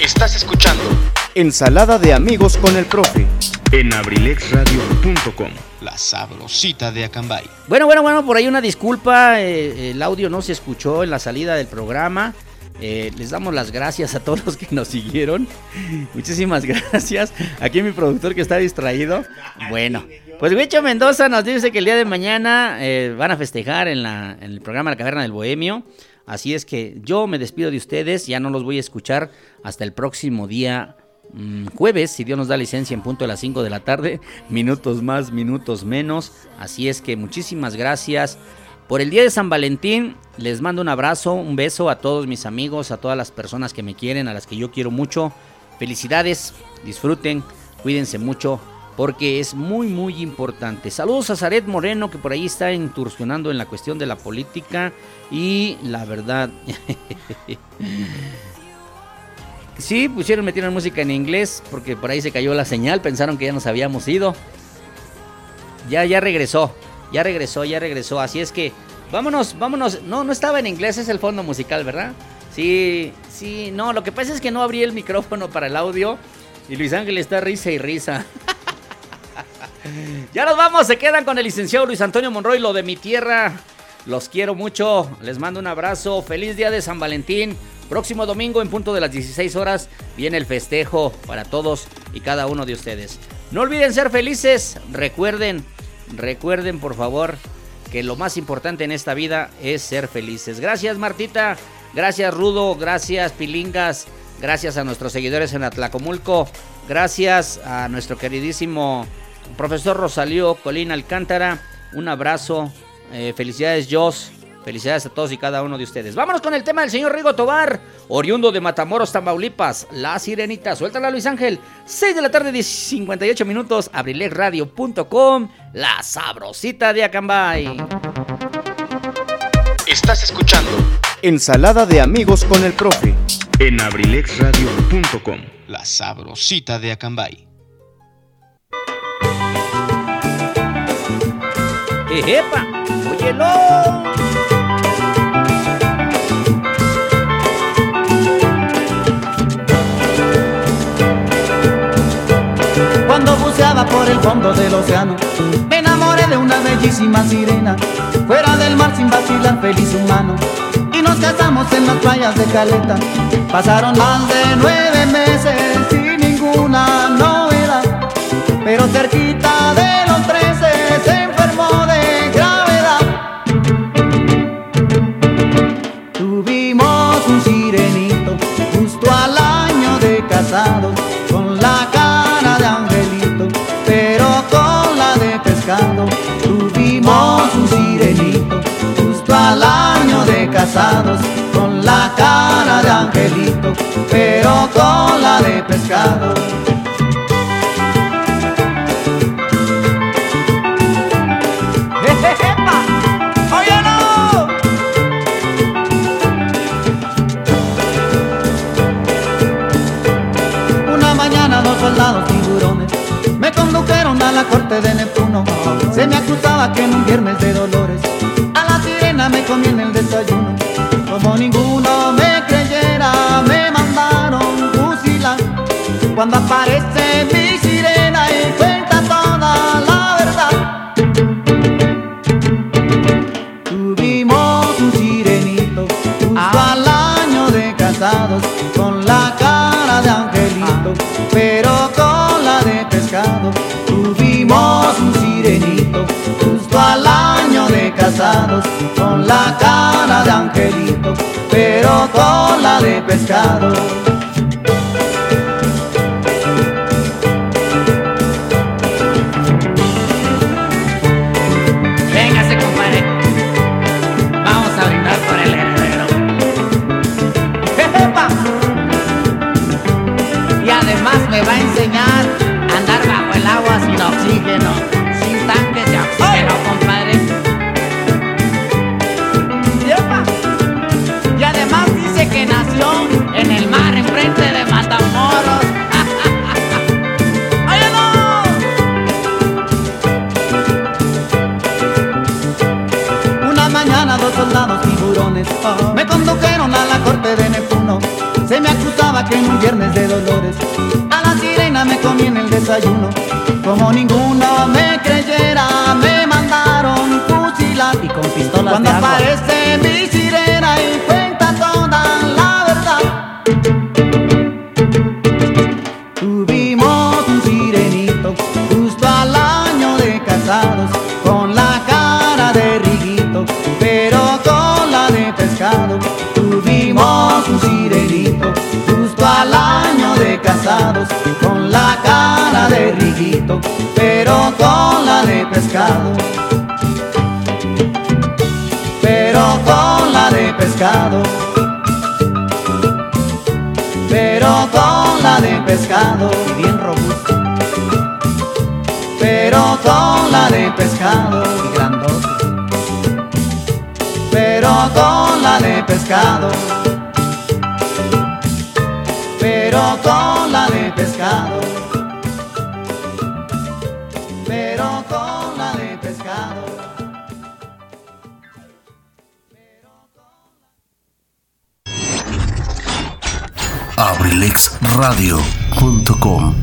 Estás escuchando Ensalada de amigos con el profe en abrilexradio.com. La sabrosita de Acambay. Bueno, bueno, bueno, por ahí una disculpa, eh, el audio no se escuchó en la salida del programa. Eh, les damos las gracias a todos los que nos siguieron. Muchísimas gracias. Aquí mi productor que está distraído. Bueno, pues Huicho Mendoza nos dice que el día de mañana eh, van a festejar en, la, en el programa La Caverna del Bohemio. Así es que yo me despido de ustedes, ya no los voy a escuchar hasta el próximo día mm, jueves, si Dios nos da licencia en punto de las 5 de la tarde, minutos más, minutos menos. Así es que muchísimas gracias. Por el día de San Valentín les mando un abrazo, un beso a todos mis amigos, a todas las personas que me quieren, a las que yo quiero mucho. Felicidades, disfruten, cuídense mucho porque es muy muy importante. Saludos a Zaret Moreno que por ahí está incursionando en la cuestión de la política y la verdad Sí, pusieron, metieron música en inglés porque por ahí se cayó la señal, pensaron que ya nos habíamos ido. Ya, ya regresó, ya regresó, ya regresó. Así es que vámonos, vámonos. No, no estaba en inglés, es el fondo musical, ¿verdad? Sí, sí, no, lo que pasa es que no abrí el micrófono para el audio y Luis Ángel está risa y risa. ya nos vamos, se quedan con el licenciado Luis Antonio Monroy, lo de mi tierra. Los quiero mucho, les mando un abrazo, feliz día de San Valentín. Próximo domingo en punto de las 16 horas viene el festejo para todos y cada uno de ustedes. No olviden ser felices, recuerden, recuerden por favor que lo más importante en esta vida es ser felices. Gracias Martita, gracias Rudo, gracias Pilingas, gracias a nuestros seguidores en Atlacomulco, gracias a nuestro queridísimo profesor Rosalío Colín Alcántara, un abrazo, eh, felicidades Jos, Felicidades a todos y cada uno de ustedes. Vámonos con el tema del señor Rigo Tobar, oriundo de Matamoros, Tamaulipas. La sirenita. Suéltala, Luis Ángel. 6 de la tarde, 58 minutos. Abrilexradio.com. La sabrosita de Acambay. Estás escuchando Ensalada de amigos con el profe en abrilexradio.com. La sabrosita de Acambay. ¡Ejepa! ¡Óyelo! Cuando buceaba por el fondo del océano, me enamoré de una bellísima sirena. Fuera del mar sin vacilar, feliz humano. Y nos casamos en las playas de Caleta. Pasaron más de nueve meses sin ninguna novedad. Pero cerquita de los trece con la cara de angelito, pero con la de pescado. ¡Ejejepa! ¡Óyelo! Una mañana dos soldados tiburones me condujeron a la corte de Neptuno. Se me acusaba que en un viernes de dolores a la sirena me comí. Como ninguno me creyera, me mandaron fusilar. Cuando aparece pescado. Me condujeron a la corte de Neptuno, se me acusaba que en un viernes de dolores, a la sirena me comí en el desayuno, como ninguna me pero con la de pescado, bien robusto, pero con la de pescado, y grandote, pero con la de pescado, pero con la de pescado, abrilexradio.com